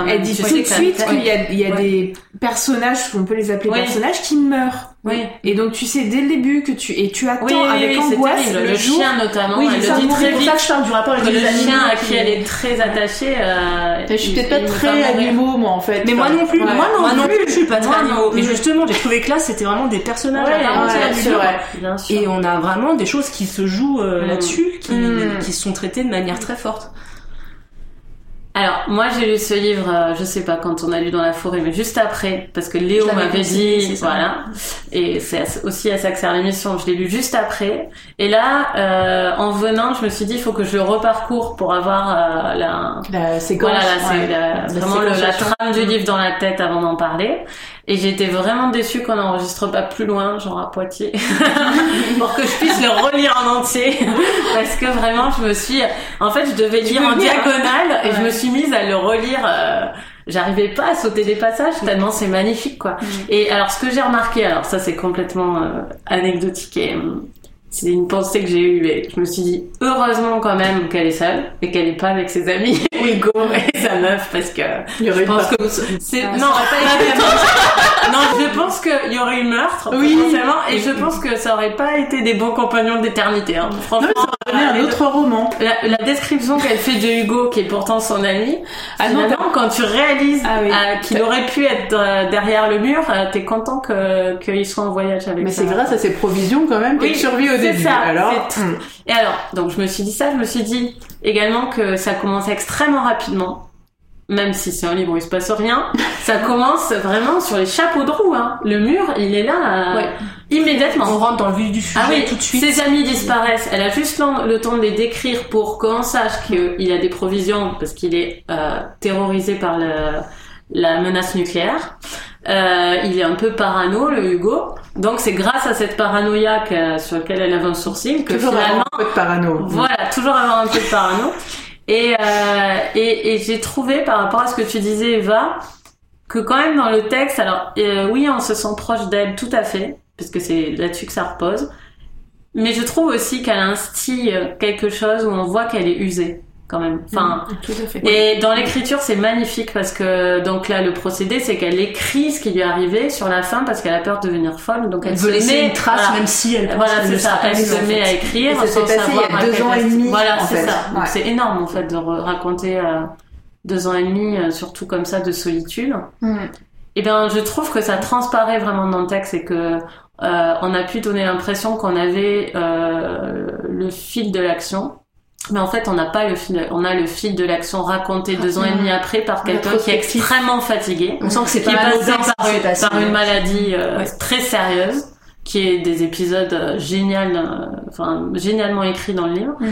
elle dit tout de suite qu'il y a, des personnages, on peut les appeler personnages, qui meurent. Oui. Et donc tu sais dès le début que tu et tu attends Oui, oui, avec angoisse le, Le jour. chien, notamment, Oui, elle ça, le dit c'est très pour vite. ça que je parle du rapport avec les le animaux chien à qui- elle est très attachée. Euh, Je suis peut-être pas très animaux, moi, en fait. Mais moi non plus, ouais. moi non, plus, je suis pas très animaux. Mais justement, j'ai trouvé que là, c'était vraiment des personnages Ouais, à. Bien sûr. Et on a vraiment des choses qui se jouent euh, Mm. là-dessus, qui, Mm. qui sont traitées de manière très forte. Alors, moi, j'ai lu ce livre, euh, je sais pas quand on a lu dans la forêt, mais juste après, parce que Léo m'avait dit, voilà. Et c'est aussi à ça que sert l'émission. Je l'ai lu juste après. Et là, euh, en venant, je me suis dit, il faut que je le reparcours pour avoir euh, la, La séquence. voilà, là, c'est ouais. la- La vraiment le- la trame du livre dans la tête avant d'en parler. Et j'étais vraiment déçue qu'on n'enregistre pas plus loin, genre à Poitiers, pour que je puisse le relire en entier. Parce que vraiment, je me suis, en fait, je devais lire en lire. diagonale et je me suis mise à le relire. euh, J'arrivais pas à sauter des passages tellement c'est magnifique quoi. Et alors ce que j'ai remarqué, alors ça c'est complètement euh, anecdotique et euh, c'est une pensée que j'ai eue et je me suis dit heureusement quand même qu'elle est seule et qu'elle est pas avec ses amis Hugo et sa meuf parce que Il y aurait je pense part- que c'est Ah, non pas non je pense qu'il y aurait eu meurtre Oui. et je pense que ça aurait pas été des bons compagnons d'éternité hein. franchement donner un autre roman. la, la description qu'elle fait de Hugo, qui est pourtant son ami, Ah non, finalement, quand tu réalises Ah oui. euh, qu'il aurait pu être euh, derrière le mur, euh, t'es content que qu'il soit en voyage avec Mais c'est grâce à ses provisions quand même Oui, qu'elle survit au c'est ça, Alors, hum. Et alors, donc je me suis dit ça, je me suis dit également que ça commence extrêmement rapidement. Même si c'est un livre où il se passe rien, ça commence vraiment sur les chapeaux de roue. Hein. Le mur, il est là euh, Ouais. immédiatement. On rentre dans le vif du sujet Ah oui, tout de suite. ses amis disparaissent. Elle a juste le, le temps de les décrire pour qu'on sache qu'il a des provisions parce qu'il est euh, terrorisé par le, la menace nucléaire. Euh, il est un peu parano, le Hugo. Donc c'est grâce à cette paranoïa que- sur laquelle elle avait un sourcil que toujours finalement, avoir un peu de parano. voilà, toujours avoir un peu de parano. Et, euh, et, et j'ai trouvé par rapport à ce que tu disais, Eva, que quand même dans le texte, alors euh, oui, on se sent proche d'elle, tout à fait, parce que c'est là-dessus que ça repose. Mais je trouve aussi qu'elle instille quelque chose où on voit qu'elle est usée, quand même. Enfin, Tout à fait. et dans l'écriture, c'est magnifique parce que donc là, le procédé, c'est qu'elle écrit ce qui lui est arrivé sur la fin parce qu'elle a peur de devenir folle, donc elle, Elle se veut laisser met une trace, voilà. même si elle Voilà, c'est ça. Elle se met fait. à écrire Et ça sans s'est passé il y a savoir à deux ans et demi, Voilà, c'est ça. Donc Ouais. c'est énorme en fait de raconter euh, deux ans et demi, euh, surtout comme ça, de solitude. Hum. Et bien, je trouve que ça transparaît vraiment dans le texte et que euh, on a pu donner l'impression qu'on avait euh, le fil de l'action. Mais en fait on n'a pas le fil on a le fil de l'action raconté deux ans et demi après par quelqu'un qui est extrêmement fatigué On sent que c'est qui est pas passé anodin, ce par, passé. par une maladie euh, Ouais. très sérieuse qui est des épisodes euh, génial euh, enfin génialement écrits dans le livre Mm.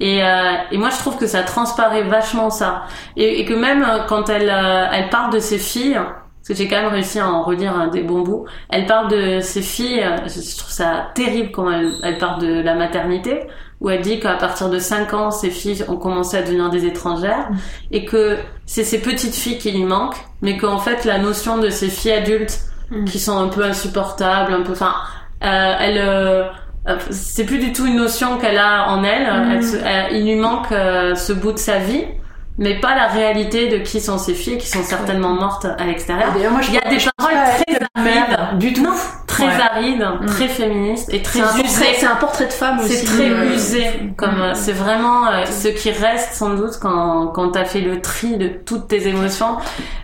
et, euh, et moi je trouve que ça transparaît vachement ça et, et que même euh, quand elle elle parle de ses filles parce que j'ai quand même réussi à en relire un des bons bouts elle parle de ses filles je je trouve ça terrible quand elle, elle parle de la maternité où elle dit qu'à partir de 5 ans, ses filles ont commencé à devenir des étrangères et que c'est ses petites filles qui lui manquent, mais qu'en fait la notion de ces filles adultes Mm. qui sont un peu insupportables, un peu, enfin, euh, elle, euh, euh, c'est plus du tout une notion qu'elle a en elle. Mm. Elle se- elle- il lui manque euh, ce bout de sa vie, mais pas la réalité de qui sont ces filles, qui sont certainement mortes à l'extérieur. D'ailleurs, moi, je Il y a des paroles très arides, du tout. non, très Ouais. arides, très féministes et très C'est usées. c'est un portrait de femme aussi. C'est très euh, usé, comme euh, c'est vraiment euh, ce qui reste sans doute quand quand t'as fait le tri de toutes tes émotions.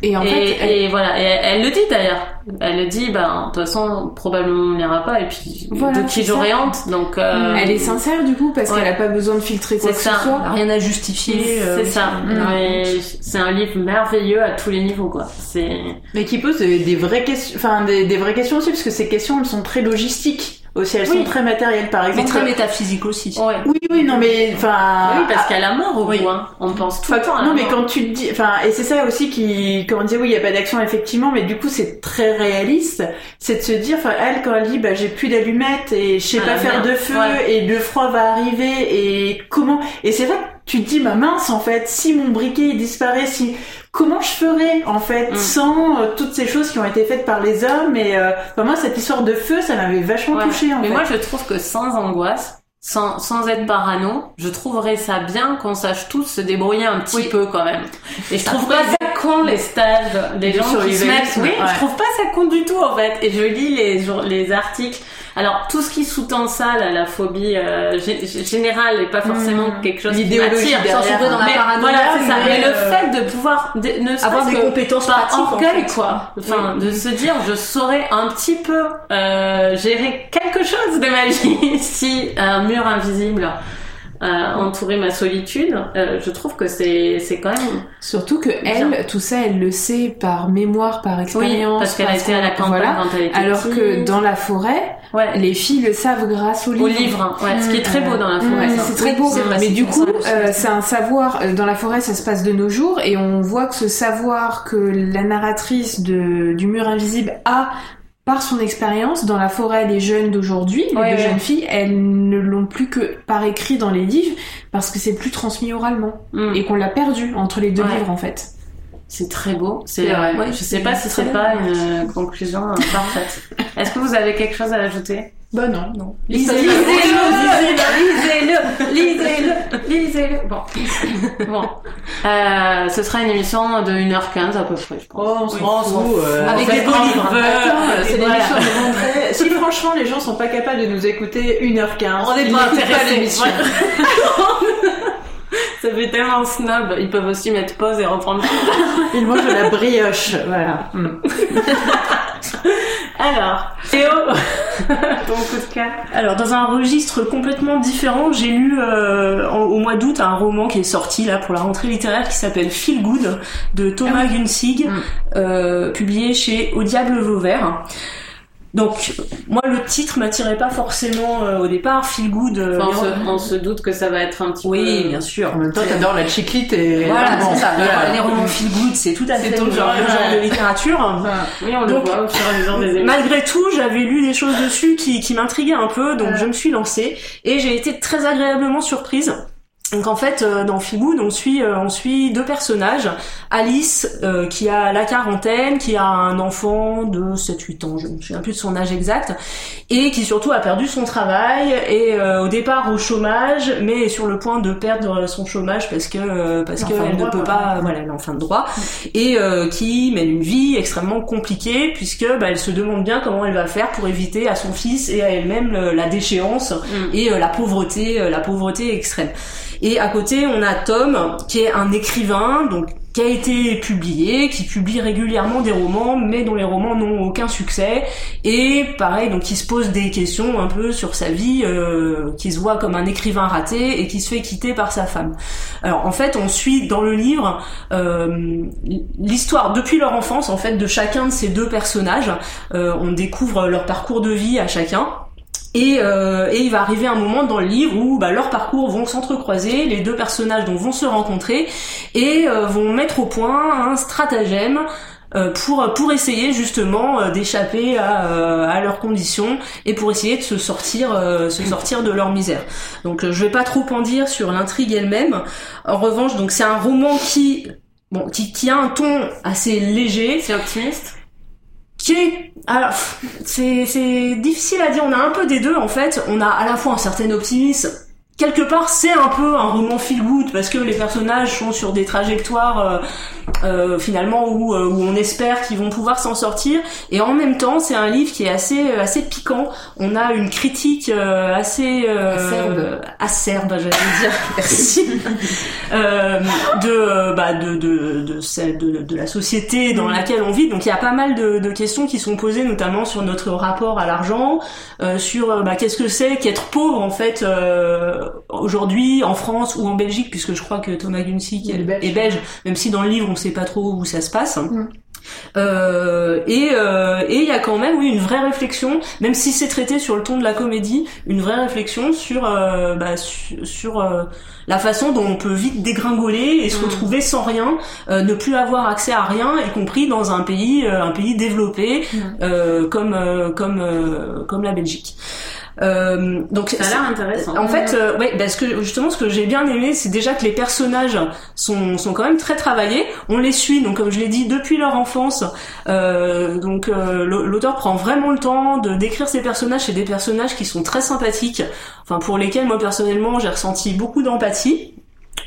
Et en et, fait, elle- et voilà, et elle, elle le dit d'ailleurs. Elle le dit, ben de toute façon probablement on n'ira pas. Et puis Voilà, de qui c'est j'aurais honte. Donc euh, elle est sincère du coup parce Ouais. qu'elle a pas besoin de filtrer quoi C'est que ça. ce soit. Rien à justifier. euh, c'est ça. Mm. Mais C'est un livre merveilleux à tous les niveaux quoi. C'est Mais qui pose des, vraies questions, enfin des, des vraies questions aussi, parce que ces questions elles sont très logistiques aussi, elles Oui. sont très matérielles par Mais exemple. très métaphysique aussi. ouais. Oui, oui, non mais enfin. oui parce qu'à la mort au oui. bout, hein. on pense tout le temps. à la non mais mort. quand tu te dis, enfin et c'est ça aussi qui, comment dire, oui il y a pas d'action effectivement, mais du coup c'est très réaliste, c'est de se dire, enfin elle quand elle dit bah j'ai plus d'allumettes et je sais Ah, pas faire merde. de feu Ouais. et le froid va arriver et comment et c'est vrai que tu te dis bah mince en fait si mon briquet il disparaît si comment je ferais en fait Mm. sans euh, toutes ces choses qui ont été faites par les hommes? Et euh, enfin, moi cette histoire de feu ça m'avait vachement Ouais. touché en Mais fait. moi, je trouve que sans angoisse, sans, sans être parano, je trouverais ça bien qu'on sache tous se débrouiller un petit Oui. peu quand même. Et je trouve pas ça con les stages des De gens qui se mettent. Oui, ouais. je trouve pas ça con du tout en fait. Et je lis les les articles. Alors tout ce qui sous-tend ça, là, la phobie euh, gé- gé- générale et pas forcément Mm. quelque chose qui L'idéologie m'attire. derrière. Sans dans la Mais paranoïa, voilà, c'est ça. mais, Mais le euh, fait de pouvoir, de- ne avoir des que compétences par pratiques en fait. quoi enfin Oui. de se dire je saurais un petit peu euh, gérer quelque chose de ma vie si un mur invisible euh, entourait ma solitude euh, je trouve que c'est c'est quand même Surtout que elle, tout ça, elle le sait par mémoire, par oui expérience. parce qu'elle était à la campagne voilà. quand elle était Alors petite. que dans la forêt, ouais les filles le savent grâce au livre. au livre ouais ce qui est très beau dans la forêt Mm, c'est très Oui, beau. vrai, mais du coup, euh, c'est un savoir. euh, Dans la forêt, ça se passe de nos jours, et on voit que ce savoir que la narratrice de, du mur invisible a par son expérience dans la forêt les jeunes d'aujourd'hui, les Ouais, deux ouais. jeunes filles, elles ne l'ont plus que par écrit dans les livres parce que c'est plus transmis oralement Mm. et qu'on l'a perdu entre les deux Ouais. livres en fait. C'est très beau c'est vrai. ouais, je sais pas si Très c'est pas une conclusion euh, parfaite est-ce que vous avez quelque chose à ajouter? Bah non. Non. Lisez-le, lisez-le, lisez-le, lisez-le. Bon, bon. Euh, ce sera une émission de 1h15 à peu près, je pense. Oh, on s'en Oui, euh, Avec des beaux livres. Euh, c'est l'émission de rentrée. Si franchement les gens sont pas capables de nous écouter 1h15, On n'est ils pas intéressés. Ça fait tellement snob. Ils peuvent aussi mettre pause et reprendre. Ils mangent de la brioche, voilà. Mm. Alors, Théo, ton coup de cœur. Alors, dans un registre complètement différent, j'ai lu euh, en- au mois d'août un roman qui est sorti là pour la rentrée littéraire qui s'appelle Feel Good de Thomas Gunsig, Mm. euh, publié chez Au Diable Vauvert. Donc, moi, le titre m'attirait pas forcément euh, au départ. Feel Good. euh, Enfin, on, se, on se doute que ça va être un petit Oui, peu. bien sûr. En même temps, t'adores la chiclite et Voilà, c'est ça. voilà. Les romans feel good, c'est tout à fait ton le genre, de littérature. Oui, on Donc, le voit au fur et à mesure des émissions. Malgré tout, j'avais lu des choses dessus qui, qui m'intriguaient un peu, donc Ouais. je me suis lancée et j'ai été très agréablement surprise. Donc en fait, euh, dans Feel Good, on suit, euh, on suit deux personnages. Alice, euh, qui a la quarantaine, qui a un enfant de 7-8 ans, je ne me souviens plus de son âge exact, et qui surtout a perdu son travail, et euh, au départ au chômage, mais est sur le point de perdre son chômage parce que euh, parce qu'elle ne peut pas, voilà, elle est en fin de droit, et euh, qui mène une vie extrêmement compliquée puisque bah, elle se demande bien comment elle va faire pour éviter à son fils et à elle-même le- la déchéance Mm. et euh, la pauvreté, la pauvreté extrême. Et à côté, on a Tom qui est un écrivain, donc qui a été publié, qui publie régulièrement des romans, mais dont les romans n'ont aucun succès, et pareil, donc qui se pose des questions un peu sur sa vie, euh, qui se voit comme un écrivain raté et qui se fait quitter par sa femme. Alors en fait, on suit dans le livre euh, l'histoire depuis leur enfance, en fait, de chacun de ces deux personnages. Euh, on découvre leur parcours de vie à chacun. Et, euh, et, il va arriver un moment dans le livre où bah, leurs parcours vont s'entrecroiser, les deux personnages vont se rencontrer et euh, vont mettre au point un stratagème euh, pour pour essayer justement d'échapper à, à, leurs conditions et pour essayer de se sortir se sortir de leur misère. Donc je vais pas trop en dire sur l'intrigue elle-même. En revanche, donc c'est un roman qui bon qui, qui a un ton assez léger, c'est optimiste? Qui est alors c'est difficile à dire. On a un peu des deux en fait. On a à la fois un certain optimisme quelque part c'est un peu un roman feel good parce que les personnages sont sur des trajectoires euh, euh, finalement où, euh, où on espère qu'ils vont pouvoir s'en sortir. Et en même temps c'est un livre qui est assez assez piquant. On a une critique assez acerbe, acerbe j'allais dire. Merci. De, bah, de, de, de, de, de la société dans laquelle on vit. Donc il y a pas mal de, de questions qui sont posées notamment sur notre rapport à l'argent sur bah, qu'est-ce que c'est qu'être pauvre en fait aujourd'hui en France ou en Belgique, puisque je crois que Thomas Guncy est, belge. est, belge. même si dans le livre on sait pas trop où ça se passe. Mm. Euh, et euh, et il y a quand même oui une vraie réflexion, même si c'est traité sur le ton de la comédie, une vraie réflexion sur euh, bah, sur, sur euh, la façon dont on peut vite dégringoler et se mm. retrouver sans rien, euh, ne plus avoir accès à rien, y compris dans un pays un pays développé mm. comme comme comme la Belgique. Euh, donc ça a l'air intéressant. En fait, euh, ouais, parce que justement, ce que j'ai bien aimé, c'est déjà que les personnages sont sont quand même très travaillés. On les suit, donc comme je l'ai dit, depuis leur enfance. Euh, donc euh, l'auteur prend vraiment le temps de décrire ces personnages. C'est des personnages qui sont très sympathiques. Enfin, pour lesquels moi personnellement, j'ai ressenti beaucoup d'empathie.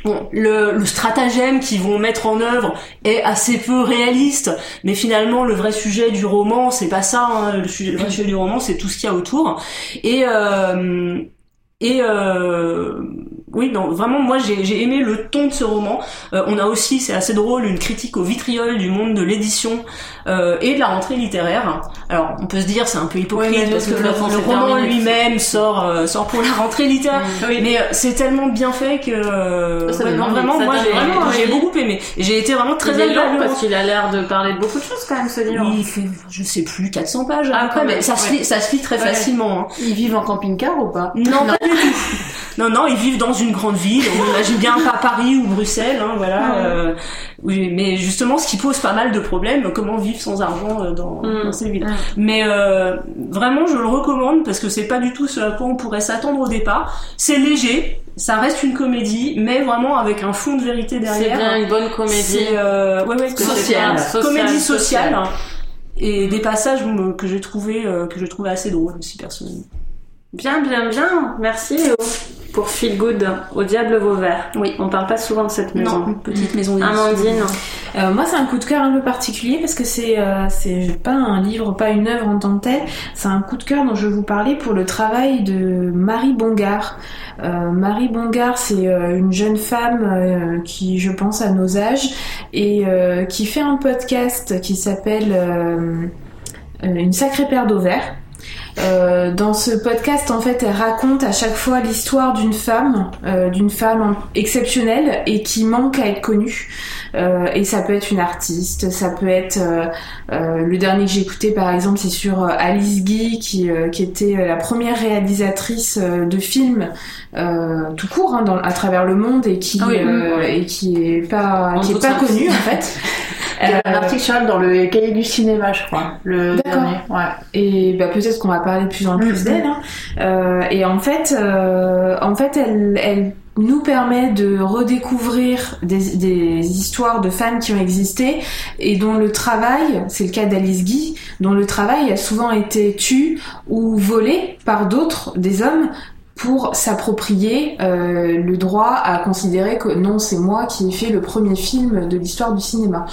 Bon, le, stratagème qu'ils vont mettre en œuvre est assez peu réaliste, mais finalement le vrai sujet du roman c'est pas ça. Hein. Le, sujet, le vrai sujet du roman c'est tout ce qu'il y a autour. Et euh, et euh, oui, non, vraiment, moi j'ai aimé le ton de ce roman. Euh, on a aussi, c'est assez drôle, une critique au vitriol du monde de l'édition euh, et de la rentrée littéraire. Alors, on peut se dire c'est un peu hypocrite parce que le, roman lui-même sort euh, sort pour la rentrée littéraire, mais euh, c'est tellement bien fait que euh, vraiment, moi j'ai beaucoup aimé. J'ai été vraiment très agréable parce qu'il a l'air de parler de beaucoup de choses quand même ce livre. Il fait, je sais plus, 400 pages. Ah, après, mais ça se lit, ça se lit très facilement. Hein. Ils vivent en camping-car ou pas? Non, pas du tout. Non, non, ils vivent dans une grande ville. On imagine bien pas Paris ou Bruxelles, hein, voilà. Euh, oui, mais justement, ce qui pose pas mal de problèmes, comment vivre sans argent euh, dans, mm. dans ces villes. Mais euh, vraiment, je le recommande parce que c'est pas du tout ce à quoi on pourrait s'attendre au départ. C'est léger, ça reste une comédie, mais vraiment avec un fond de vérité derrière. C'est bien une bonne comédie. Euh, ouais, ouais, sociale. comédie sociale. Et des passages que j'ai trouvé que je trouvais assez drôles aussi personnellement. Bien, bien, bien. Merci Léo pour Feel Good au Diable Vauvert. Oui. On parle pas souvent de cette maison. Non, petite maison Amandine. Euh, moi, c'est un coup de cœur un peu particulier parce que c'est euh, pas un livre, pas une œuvre en tant que telle. C'est un coup de cœur dont je vais vous parler pour le travail de Marie Bongard. Euh, Marie Bongard, c'est euh, une jeune femme qui, je pense, à nos âges et qui fait un podcast qui s'appelle Une sacrée paire d'ovaires. Euh, dans ce podcast, en fait, elle raconte à chaque fois l'histoire d'une femme, euh, d'une femme exceptionnelle et qui manque à être connue. Euh, et ça peut être une artiste, ça peut être euh, euh, le dernier que j'ai écouté par exemple, c'est sur Alice Guy qui, qui était la première réalisatrice de films tout court hein, dans, à travers le monde et qui ah et qui est pas qui est pas connue en fait. Il y a un article sur elle dans le cahier du cinéma, je crois. Le dernier. Ouais. Et bah, peut-être qu'on va parler de plus en plus mm-hmm. d'elle. Hein. Euh, et en fait, euh, en fait, elle, elle nous permet de redécouvrir des, des, histoires de femmes qui ont existé et dont le travail, c'est le cas d'Alice Guy, dont le travail a souvent été tué ou volé par d'autres, des hommes, pour s'approprier euh, le droit à considérer que non, c'est moi qui ai fait le premier film de l'histoire du cinéma.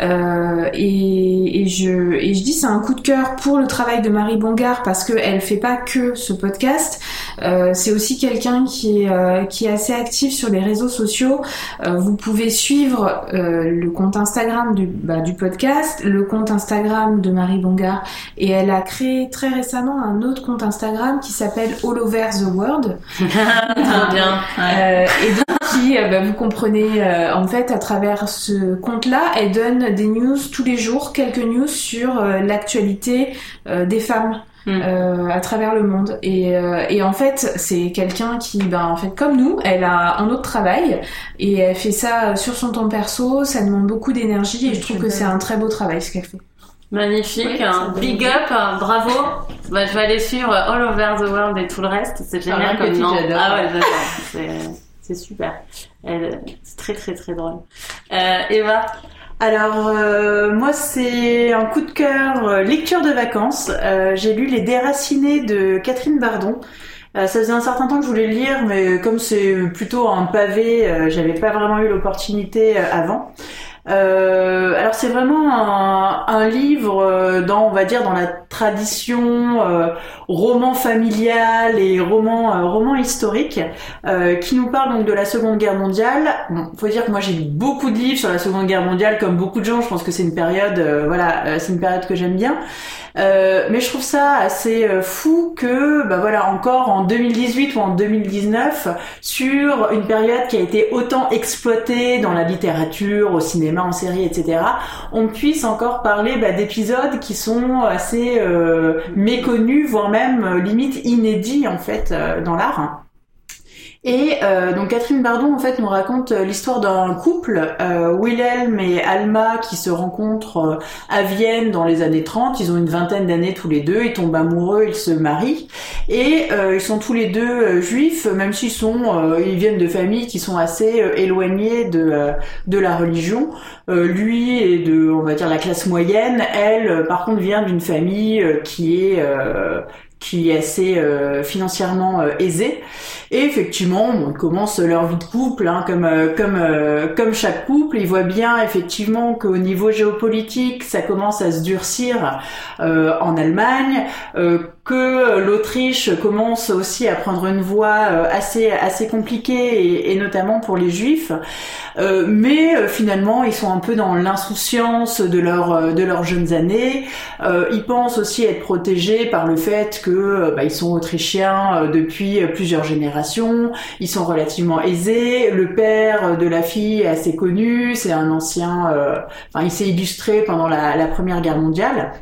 Euh, et, et, je, et je dis c'est un coup de cœur pour le travail de Marie Bongard parce qu'elle fait pas que ce podcast. Euh, c'est aussi quelqu'un qui est, euh, qui est assez actif sur les réseaux sociaux. Euh, vous pouvez suivre euh, le compte Instagram du, bah, du podcast, le compte Instagram de Marie Bongard et elle a créé très récemment un autre compte Instagram qui s'appelle All Over the World. Trop bien. Euh, et donc qui, bah, vous comprenez, euh, en fait, à travers ce compte-là, elle donne des news tous les jours, quelques news sur euh, l'actualité euh, des femmes. Mm. euh, à travers le monde et, euh, et en fait c'est quelqu'un qui ben en fait comme nous elle a un autre travail et elle fait ça sur son temps perso ça demande beaucoup d'énergie et je trouve que c'est un très beau travail ce qu'elle fait Magnifique, Ouais, un c'est big up, un bravo. Bah, je vais aller suivre All Over the World et tout le reste. C'est génial Ah, comme nom. Ah ouais, j'adore. C'est, super. C'est très très très drôle. Euh, Eva, Alors euh, moi c'est un coup de cœur euh, lecture de vacances. Euh, J'ai lu Les Déracinés de Catherine Bardon. Ça faisait un certain temps que je voulais le lire, mais comme c'est plutôt un pavé, j'avais pas vraiment eu l'opportunité avant. Euh, alors c'est vraiment un, un livre euh, dans, on va dire, dans la tradition euh, roman familial et roman euh, roman historique, euh, qui nous parle donc de la Seconde Guerre mondiale. Bon, faut dire que moi j'ai lu beaucoup de livres sur la Seconde Guerre mondiale, comme beaucoup de gens. Je pense que c'est une période, euh, voilà, c'est une période que j'aime bien. Euh, mais je trouve ça assez euh, fou que, bah voilà, encore en 2018 ou en 2019, sur une période qui a été autant exploitée dans la littérature, au cinéma, en série, etc., on puisse encore parler bah, d'épisodes qui sont assez euh, méconnus, voire même limite inédits en fait dans l'art. Et euh, donc Catherine Bardon en fait nous raconte euh, l'histoire d'un couple, euh, Wilhelm et Alma, qui se rencontrent euh, à Vienne dans les années 30. Ils ont une vingtaine d'années tous les deux, ils tombent amoureux, ils se marient et euh, ils sont tous les deux euh, juifs, même s'ils sont, ils viennent de familles qui sont assez éloignées de de la religion. Lui est de, on va dire la classe moyenne. Elle, par contre, vient d'une famille qui est qui est assez euh, financièrement euh, aisée. Et effectivement, bon, ils commencent leur vie de couple, hein, comme euh, comme euh, comme chaque couple. Ils voient bien effectivement qu'au niveau géopolitique, ça commence à se durcir euh, en Allemagne, euh, que l'Autriche commence aussi à prendre une voie euh, assez assez compliquée et, notamment pour les Juifs. Euh, mais euh, finalement, ils sont un peu dans l'insouciance de leur euh, de leurs jeunes années. Euh, ils pensent aussi être protégés par le fait que euh, bah, ils sont autrichiens euh, depuis euh, plusieurs générations. Ils sont relativement aisés. Le père euh, de la fille est assez connu. C'est un ancien. euh, Enfin, il s'est illustré pendant la Première Guerre mondiale.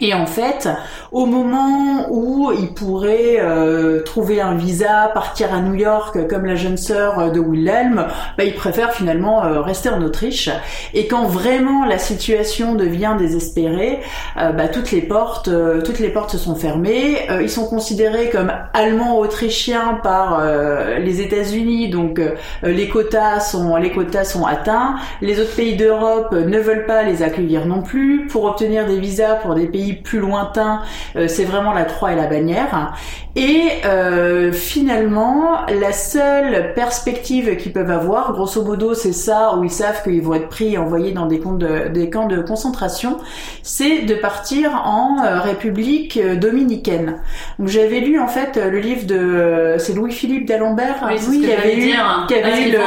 Et en fait, au moment où il pourrait euh, trouver un visa, partir à New York comme la jeune sœur de Wilhelm, bah, il préfère finalement euh, rester en Autriche. Et quand vraiment la situation devient désespérée, euh, bah, toutes les portes, euh, toutes les portes se sont fermées. Ils sont considérés comme allemands-autrichiens par euh, les États-Unis, donc les quotas sont les quotas sont atteints. Les autres pays d'Europe ne veulent pas les accueillir non plus. Pour obtenir des visas pour des pays plus lointains, euh, c'est vraiment la croix et la bannière. Et euh, finalement, la seule perspective qu'ils peuvent avoir, grosso modo, c'est ça où ils savent qu'ils vont être pris et envoyés dans des camps de, des camps de concentration, c'est de partir en euh, République dominicaine. Donc j'avais lu en fait le livre de c'est Louis-Philippe d'Alembert, oui, oui, qui avait eu qui avait le-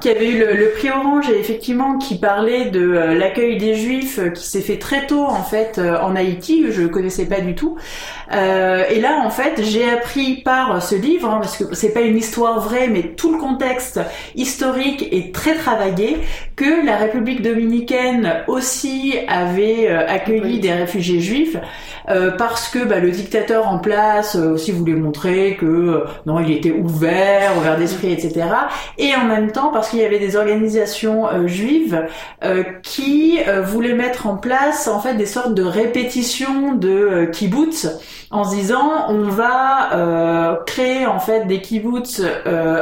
qui avait eu le, le prix Orange et effectivement qui parlait de l'accueil des Juifs qui s'est fait très tôt en fait en Haïti, je connaissais pas du tout. Euh, et là en fait j'ai appris par ce livre hein, parce que c'est pas une histoire vraie mais tout le contexte historique est très travaillé que la République dominicaine aussi avait euh, accueilli Oui. des réfugiés juifs euh, parce que bah, le dictateur en place euh, aussi voulait montrer que euh, non il était ouvert, ouvert d'esprit, etc. Et en même temps parce qu'il y avait des organisations juives qui voulaient mettre en place en fait des sortes de répétitions de kibbutz en se disant on va créer en fait des kibbutz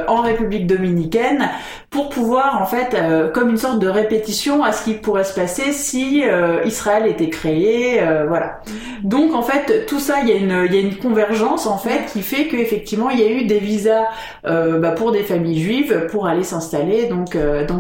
en République dominicaine pour pouvoir en fait comme une sorte de répétition à ce qui pourrait se passer si euh, Israël était créé euh, voilà. Donc en fait tout ça il y a une convergence en fait qui fait que effectivement il y a eu des visas bah, pour des familles juives pour aller s'installer donc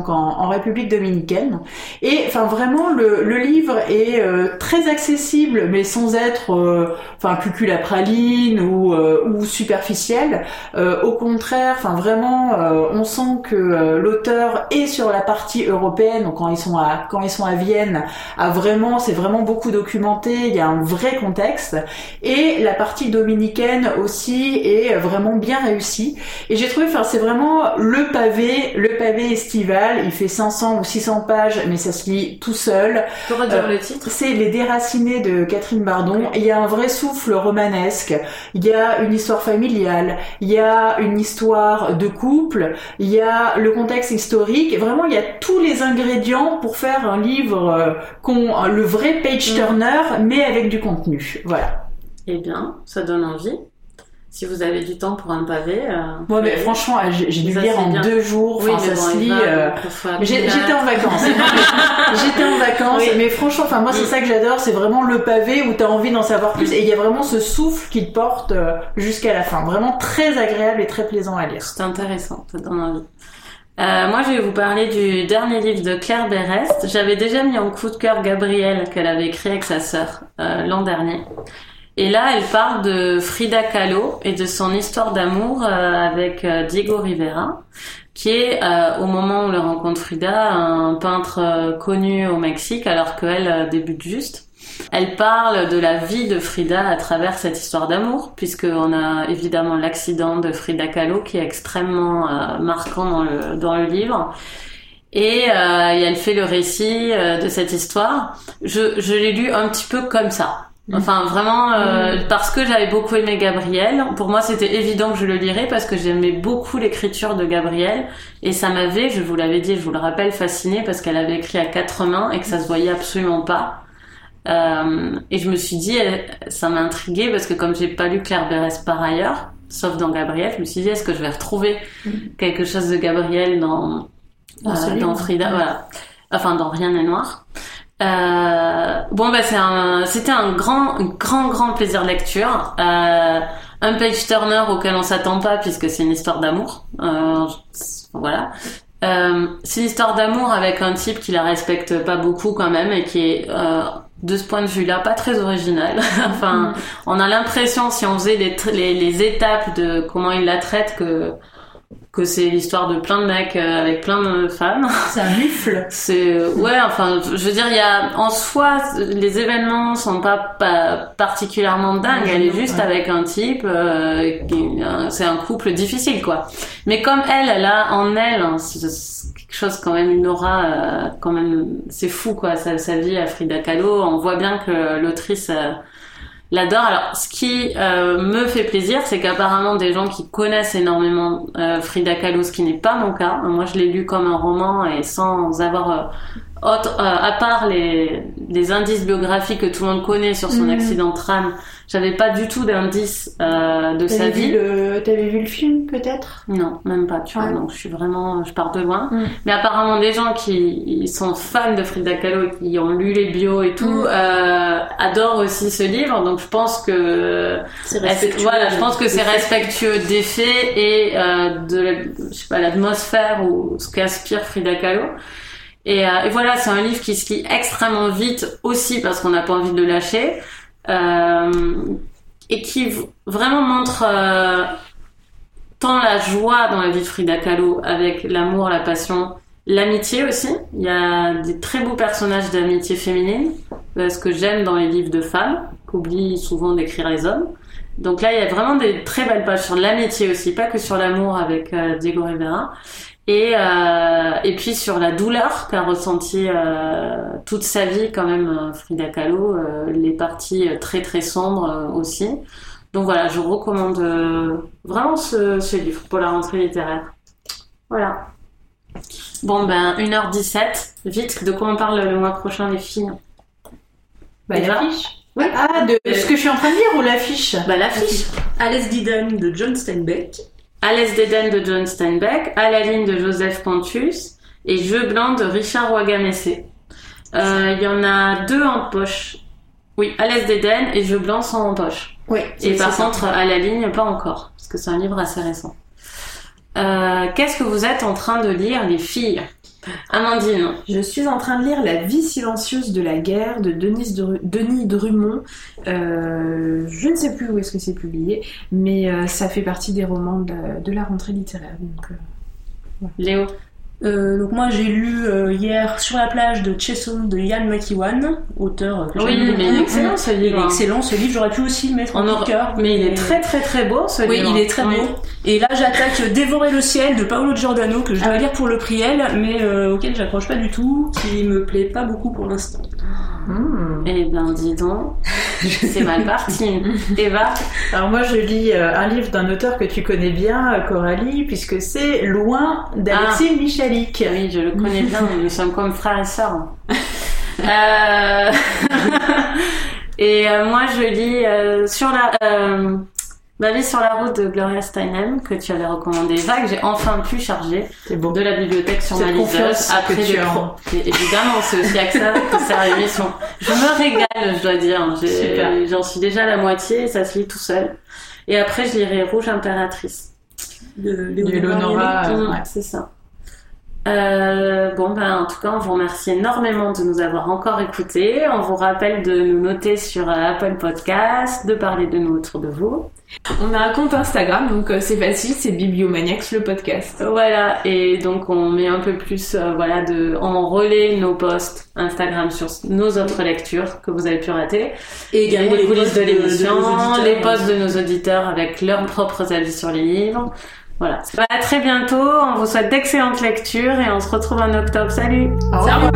en, République dominicaine. Et enfin vraiment le, livre est très accessible mais sans être enfin cucul à praline ou ou superficiel au contraire enfin vraiment on sent que l'auteur est sur la partie européenne, donc quand ils sont à quand ils sont à Vienne, a vraiment c'est vraiment beaucoup documenté, il y a un vrai contexte. Et la partie dominicaine aussi est vraiment bien réussie. Et j'ai trouvé enfin c'est vraiment le pavé, le pavé estival, il fait 500 ou 600 pages mais ça se lit tout seul. Pour dire le titre? C'est Les déracinés de Catherine Bardon, il y a un vrai souffle romanesque, il y a une histoire familiale, il y a une histoire de couple, il y a le contexte historique. Vraiment, il y a tous les ingrédients pour faire un livre euh, qu'on le vrai page mm. turner, mais avec du contenu. Voilà. Eh bien, ça donne envie. Si vous avez du temps pour un pavé. Euh, mais franchement, j'ai dû lire en deux jours. Enfin, ça se lit. Euh, j'étais en vacances. J'étais en vacances. Mais franchement, enfin, moi, c'est mm. ça que j'adore. C'est vraiment le pavé où tu as envie d'en savoir plus. Et il y a vraiment ce souffle qui te porte euh, jusqu'à la fin. Vraiment très agréable et très plaisant à lire. C'est intéressant. Ça donne envie. Euh, moi, je vais vous parler du dernier livre de Claire Berest. J'avais déjà mis en coup de cœur Gabrielle qu'elle avait écrit avec sa sœur euh, l'an dernier. Et là, elle parle de Frida Kahlo et de son histoire d'amour euh, avec euh, Diego Rivera, qui est, au moment où elle rencontre Frida, un peintre connu au Mexique, alors qu'elle débute juste. Elle parle de la vie de Frida à travers cette histoire d'amour, puisqu'on a évidemment l'accident de Frida Kahlo qui est extrêmement euh, marquant dans le, dans le livre. Et, euh, elle fait le récit euh, de cette histoire. Je, je l'ai lu un petit peu comme ça. Mm. Enfin, vraiment, euh, mm. parce que j'avais beaucoup aimé Gabriel. Pour moi, c'était évident que je le lirais parce que j'aimais beaucoup l'écriture de Gabriel. Et ça m'avait, je vous l'avais dit, je vous le rappelle, fasciné parce qu'elle avait écrit à quatre mains et que ça se voyait absolument pas. Euh, et je me suis dit, ça m'a intrigué parce que comme j'ai pas lu Claire Berès par ailleurs, sauf dans Gabriel, je me suis dit, est-ce que je vais retrouver mm. quelque chose de Gabriel dans, dans, euh, Frida, voilà. Enfin, dans Rien n'est noir. Euh, bon, bah, c'est un, c'était un grand, grand, grand plaisir de lecture. Euh, un page turner auquel on s'attend pas puisque c'est une histoire d'amour. Euh, voilà. Euh, c'est une histoire d'amour avec un type qui la respecte pas beaucoup quand même et qui est euh, de ce point de vue-là pas très original. enfin, mm. on a l'impression si on faisait les, les, les, étapes de comment il la traite que que c'est l'histoire de plein de mecs euh, avec plein de femmes. C'est un mufle. C'est ouais, enfin, je veux dire, il y a en soi les événements sont pas, pas particulièrement dingues. Elle est juste avec un type, euh, c'est un couple difficile quoi. Mais comme elle, elle a en elle hein, quelque chose quand même une aura euh, quand même, c'est fou quoi. Sa, sa, vie à Frida Kahlo, on voit bien que l'autrice l'adore. Alors, ce qui euh, me fait plaisir, c'est qu'apparemment des gens qui connaissent énormément euh, Frida Kahlo, ce qui n'est pas mon cas. Moi, je l'ai lu comme un roman et sans avoir euh, autre, à part les, les indices biographiques que tout le monde connaît sur son mhm. accident de tram, j'avais pas du tout d'indices euh, de sa vie. T'avais vu le film peut-être? Non, même pas. Tu vois, donc je suis vraiment, je pars de loin. Mm. Mais apparemment, des gens qui sont fans de Frida Kahlo, qui ont lu les bios et tout, mm. euh, adorent aussi ce livre. Donc je pense que voilà, je pense que c'est respectueux des faits et euh, de, je sais pas, l'atmosphère ou ce qu'aspire Frida Kahlo. Et, euh, et voilà, c'est un livre qui se lit extrêmement vite aussi parce qu'on n'a pas envie de lâcher. Euh, et qui vraiment montre euh, tant la joie dans la vie de Frida Kahlo avec l'amour, la passion, l'amitié aussi. Il y a des très beaux personnages d'amitié féminine, ce que j'aime dans les livres de femmes, qu'oublient souvent d'écrire les hommes. Donc là, il y a vraiment des très belles pages sur l'amitié aussi, pas que sur l'amour avec Diego Rivera. Et, euh, et puis sur la douleur qu'a ressenti euh, toute sa vie quand même euh, Frida Kahlo, euh, les parties très très sombres euh, aussi. Donc voilà, je recommande vraiment ce, ce, livre pour la rentrée littéraire. Voilà. Bon ben 1h17, vite, de quoi on parle le mois prochain les filles? Bah l'affiche oui. Ah, de ce que je suis en train de lire ou l'affiche? Bah l'affiche. Alice Didon de John Steinbeck Alès d'Éden de John Steinbeck, À la ligne de Joseph Pontus et Jeu blanc de Richard Wagamessé. Euh, Il y en a deux en poche. Oui, Alès d'Éden et Jeu blanc sont en poche. Oui. Et par contre, à la ligne, pas encore, parce que c'est un livre assez récent. Euh, Qu'est-ce que vous êtes en train de lire, les filles? Amandine. Je suis en train de lire La vie silencieuse de la guerre de Denise Dru- Denis Drummond. Euh, je ne sais plus où est-ce que c'est publié, mais euh, ça fait partie des romans de la, de la rentrée littéraire. Donc, euh, Léo. Euh, donc moi j'ai lu euh, hier Sur la plage de Chesson de Ian McEwan, auteur que Oui, mais il est beaucoup. excellent ce Il est excellent ce livre, j'aurais pu aussi le mettre en de cœur. Mais il est très très très beau ce Oui, livre. il est très Oui. beau. Et là, j'attaque Dévorer le ciel de Paolo Giordano, que je dois lire pour le Priel, mais euh, auquel j'accroche pas du tout, qui me plaît pas beaucoup pour l'instant. Hmm. Eh ben dis donc, c'est mal parti. Eva. Alors moi je lis euh, un livre d'un auteur que tu connais bien, Coralie, puisque c'est Loin d'Alexis Oui, je le connais bien, nous sommes comme frères et sœurs. Euh... et euh, moi, je lis euh, sur la euh, Ma vie sur la route de Gloria Steinem que tu avais recommandé, Eva, que j'ai enfin pu charger C'est beau. de la bibliothèque sur ma liseuse après que des pro- évidemment, c'est aussi à ça que sert l'émission. Je me régale, je dois dire. J'en suis déjà à la moitié et ça se lit tout seul. Et après, je lirai Rouge Impératrice. De Léonora euh, Mm, ouais. C'est ça. Euh, bon, ben, en tout cas, on vous remercie énormément de nous avoir encore écoutés. On vous rappelle de nous noter sur euh, Apple Podcast, de parler de nous autour de vous. on a un compte Instagram, donc euh, c'est facile, c'est Bibliomaniacs le podcast. Voilà, et donc on met un peu plus, euh, voilà, de, on relaie nos posts Instagram sur nos autres lectures que vous avez pu rater. Et également les coulisses de l'émission, les posts de nos auditeurs avec leurs propres avis sur les livres. Voilà. Bah, à très bientôt, on vous souhaite d'excellentes lectures et on se retrouve en octobre. Salut! Au revoir.